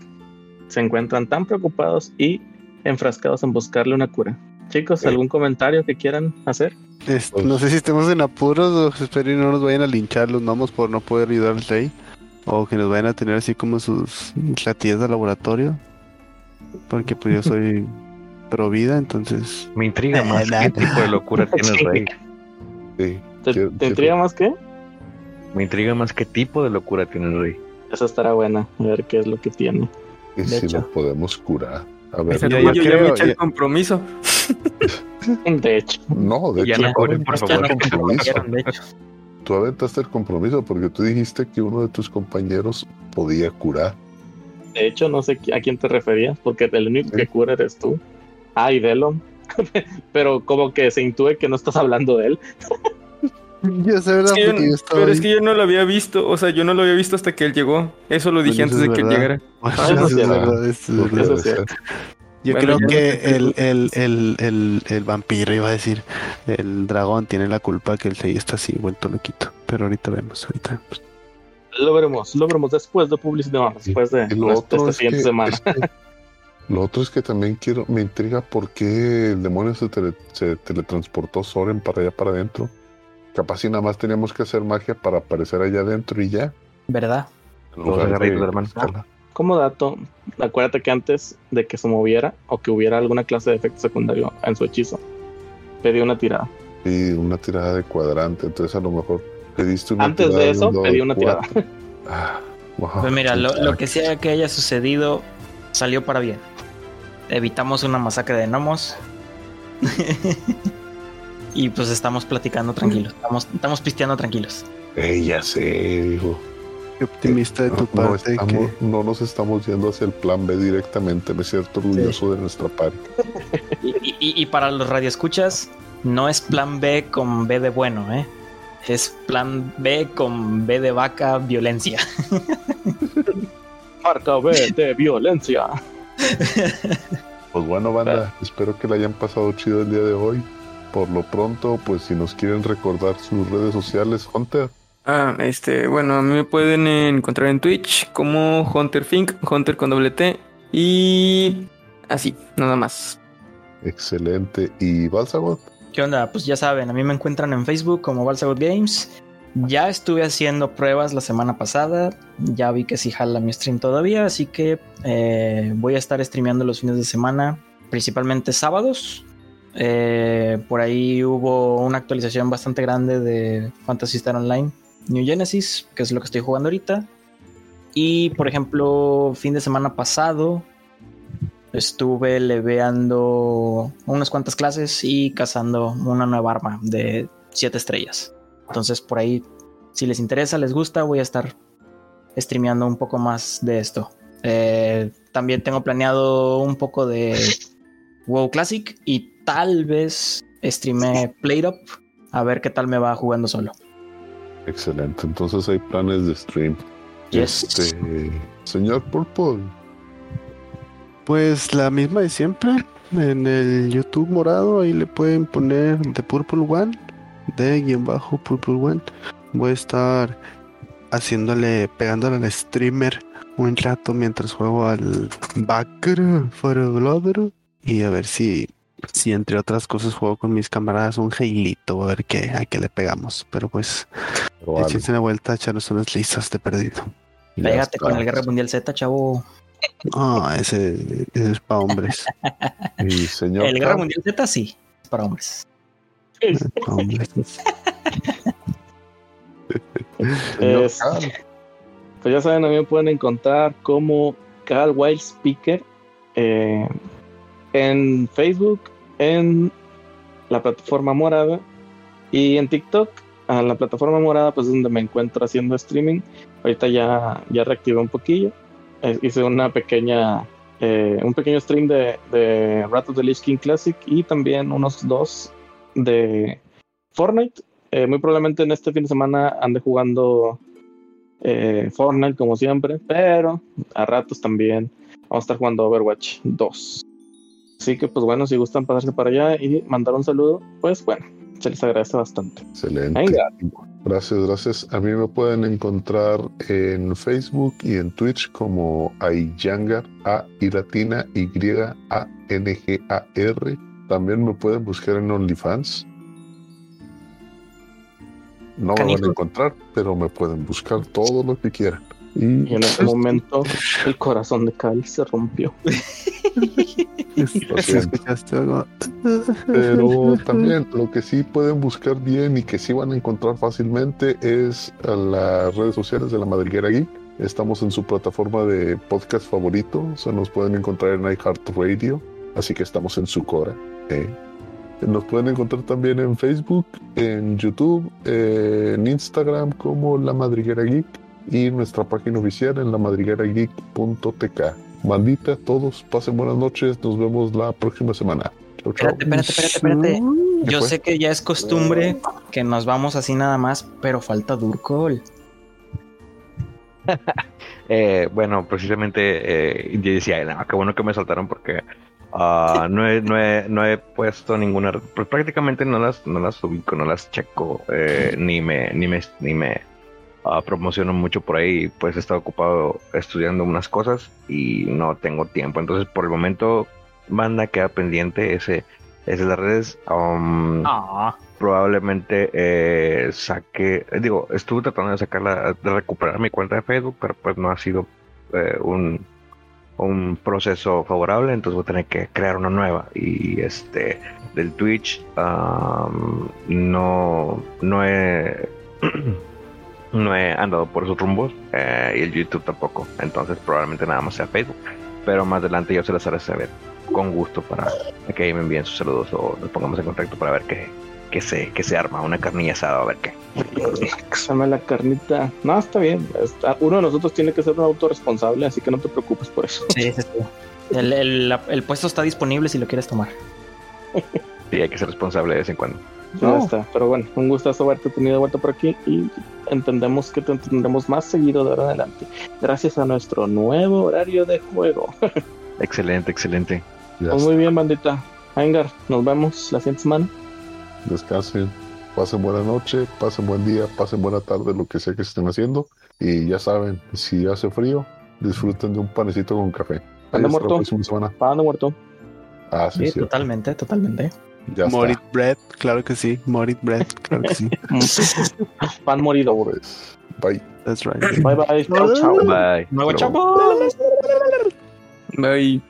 se encuentran tan preocupados y enfrascados en buscarle una cura. Chicos. ¿algún comentario que quieran hacer? Es- Pues- no sé si estemos en apuros o espero y no nos vayan a linchar los gnomos por no poder ayudar al rey. O que nos vayan a tener así como sus latillas de laboratorio. Porque pues yo [LAUGHS] soy pro vida, entonces... Me intriga más [LAUGHS] qué tipo de locura tiene el rey. Sí, ¿Te, te intriga más que? Me intriga más qué tipo de locura tiene el rey. Esa estará buena, a ver qué es lo que tiene. Y de si hecho. lo podemos curar. A ver, ya- yo, ya ya creo, me eché el ya- compromiso. De hecho, no, de Ya hecho, no, por favor. el compromiso. De hecho. Tú aventaste el compromiso porque tú dijiste que uno de tus compañeros podía curar. de hecho, no sé a quién te referías, porque el único que cura eres tú. Ah, y Delon. [LAUGHS] Pero como que se intúe que no estás hablando de él. Ya sé, ¿verdad? Yo- yo pero es que yo no lo había visto, o sea, yo no lo había visto hasta que él llegó. Eso lo dije Bueno, antes de que él llegara. [LAUGHS] Bueno, Ah, eso eso sí es es verdad, eso es Pues verdad. Eso debe es cierto. ser. Yo Bueno, creo que el, el, el, el, el vampiro iba a decir, el dragón tiene la culpa que el Sei está así, vuelto loquito. Pero ahorita vemos, ahorita vemos. Lo veremos, lo veremos después de publicidad, después de, nuestra- esta es siguiente que- semana. es que- lo otro es que también quiero, me intriga por qué el demonio se, tele- se teletransportó Soren para allá para adentro. Capaz si nada más teníamos que hacer magia para aparecer allá adentro y ya. ¿Verdad? Como dato, acuérdate que antes de que se moviera o que hubiera alguna clase de efecto secundario en su hechizo, pedí una tirada. Y una tirada de cuadrante, entonces a lo mejor pediste una Antes tirada de eso, pedí una cuatro. tirada. Ah, wow, Pues mira, lo, lo que sea que haya sucedido salió para bien. Evitamos una masacre de gnomos. [LAUGHS] y pues estamos platicando tranquilos. Estamos, estamos pisteando tranquilos. Ey, ya sé, dijo. Qué optimista de tu No, no parte estamos- que... no nos estamos yendo hacia el plan B directamente, me siento orgulloso de nuestra parte. Y, y- y para los radioescuchas, no es plan B con B de bueno, ¿eh? Es plan B con B de vaca, violencia. Marca B de violencia. [LAUGHS] Pues bueno, banda, espero que la hayan pasado chido el día de hoy. Por lo pronto, pues si nos quieren recordar sus redes sociales, Hunter, Ah, este, bueno, a mí me pueden encontrar en Twitch como Hunter Fink, Hunter con doble T. Y así, nada más. excelente. Y Balsagot, ¿Qué onda? Pues ya saben, a mí me encuentran en Facebook como Balsagot Games. Ya estuve haciendo pruebas la semana pasada. Ya vi que sí jala mi stream todavía. Así que eh, voy a estar streameando los fines de semana, principalmente sábados. Eh, por ahí hubo una actualización bastante grande de Phantasy Star Online New Genesis, que es lo que estoy jugando ahorita. Y por ejemplo, fin de semana pasado estuve leveando unas cuantas clases y cazando una nueva arma de 7 estrellas. Entonces por ahí, si les interesa, les gusta, voy a estar streameando un poco más de esto. Eh, también tengo planeado un poco de WoW Classic y tal vez streame Play Up a ver qué tal me va jugando solo. excelente. Entonces hay planes de stream. Yes. Este, señor Purple, Pues la misma de siempre. En el YouTube morado, ahí le pueden poner The Purple One, de guion bajo Purple One. Voy a estar haciéndole, pegándole al streamer un rato mientras juego al Backer for a Glover. Y a ver si, si entre otras cosas juego con mis camaradas un Heilito, a ver qué, a qué le pegamos. Pero pues, pero vale, échense una vuelta a echarnos unas listas de perdido. Pégate con el. Guerra Mundial Z, chavo. Ah, ese, ese es para hombres. [LAUGHS] Y señor El Guerra Mundial Z sí, es para hombres. [LAUGHS] Es- Cam, Pues ya saben, a mí me pueden encontrar como Cal Wild Speaker eh, en Facebook, en la plataforma morada y en TikTok. A la plataforma morada, pues es donde me encuentro haciendo streaming. Ahorita ya, ya reactivé un poquillo. Eh, hice una pequeña, eh, un pequeño stream de, de Wrath of the Lich King Classic y también unos dos de Fortnite. Eh, muy probablemente en este fin de semana ande jugando eh, Fortnite como siempre, pero a ratos también vamos a estar jugando Overwatch 2. Así que pues bueno, si gustan pasarse para allá y mandar un saludo, pues bueno, se les agradece bastante. excelente. Venga. Gracias, gracias. A mí me pueden encontrar en Facebook y en Twitch como Ayangar, A y latina Y A N G A R. También me pueden buscar en OnlyFans. No me van a encontrar, pero me pueden buscar todo lo que quieran. Y Y en ese momento el corazón de Cal se rompió. [LAUGHS] [LAUGHS] Pero [LAUGHS] también lo que sí pueden buscar bien y que sí van a encontrar fácilmente es a las redes sociales de la Madriguera Geek. Estamos en su plataforma de podcast favorito. Se nos pueden encontrar en iHeartRadio. Así que estamos en su cora. ¿Eh? Nos pueden encontrar también en Facebook, en YouTube, en Instagram como La Madriguera Geek y nuestra página oficial en lamadriguerageek.tk. Maldita, todos pasen buenas noches. Nos vemos la próxima semana. Chau, chau. Espérate, espérate, espérate, espérate. ¿Qué Yo fue? sé que ya es costumbre que nos vamos así nada más, pero falta Durkol. [LAUGHS] Eh, bueno, precisamente eh, yo decía, "No, qué bueno que me saltaron porque ah, no, he, no, he, no he puesto ninguna, pues prácticamente no las, no las ubico, no las checo, eh, ni me, ni me, ni me ah, promociono mucho por ahí, pues he estado ocupado estudiando unas cosas y no tengo tiempo. Entonces, por el momento, banda queda pendiente ese, ese de las redes. um, Ah, probablemente eh, saque, eh, digo, estuve tratando de sacarla, de recuperar mi cuenta de Facebook, pero pues no ha sido eh, un, un proceso favorable, entonces voy a tener que crear una nueva. Y este, del Twitch, am, no, no he, [CLEARS THROAT] no he andado por esos rumbos, eh, y el YouTube tampoco, entonces probablemente nada más sea Facebook, pero más adelante yo se las haré saber con gusto para que me envíen sus saludos o nos pongamos en contacto para ver qué, qué se, qué se arma, una carnilla asada, a ver qué. Se llama la carnita. No, está bien. Está- uno de nosotros tiene que ser un autorresponsable, así que no te preocupes por eso. sí, sí, sí. El, el- la- el puesto está disponible si lo quieres tomar. Sí, hay que ser responsable de vez en cuando. Ya No. está. Pero bueno, un gustazo haberte tenido de vuelta por aquí y entendemos que te tendremos más seguido de ahora en adelante. Gracias a nuestro nuevo horario de juego. [LAUGHS] Excelente, excelente. Pues muy bien, bandita. Aingar, nos vemos la siguiente semana. Descansen, pasen buena noche, pasen buen día, pasen buena tarde, lo que sea que estén haciendo. Y ya saben, si hace frío, disfruten de un panecito con café. Ahí Anda hasta muerto. Pagando muerto. Ah, sí, Sí, sí. totalmente, totalmente. Ya Morit está. Bread, claro que sí. Morit Bread, claro que sí. [LAUGHS] Pan morido. Sobres. Bye. That's right. Bye bye. Chao, chao. Bye. Chavo. Bye.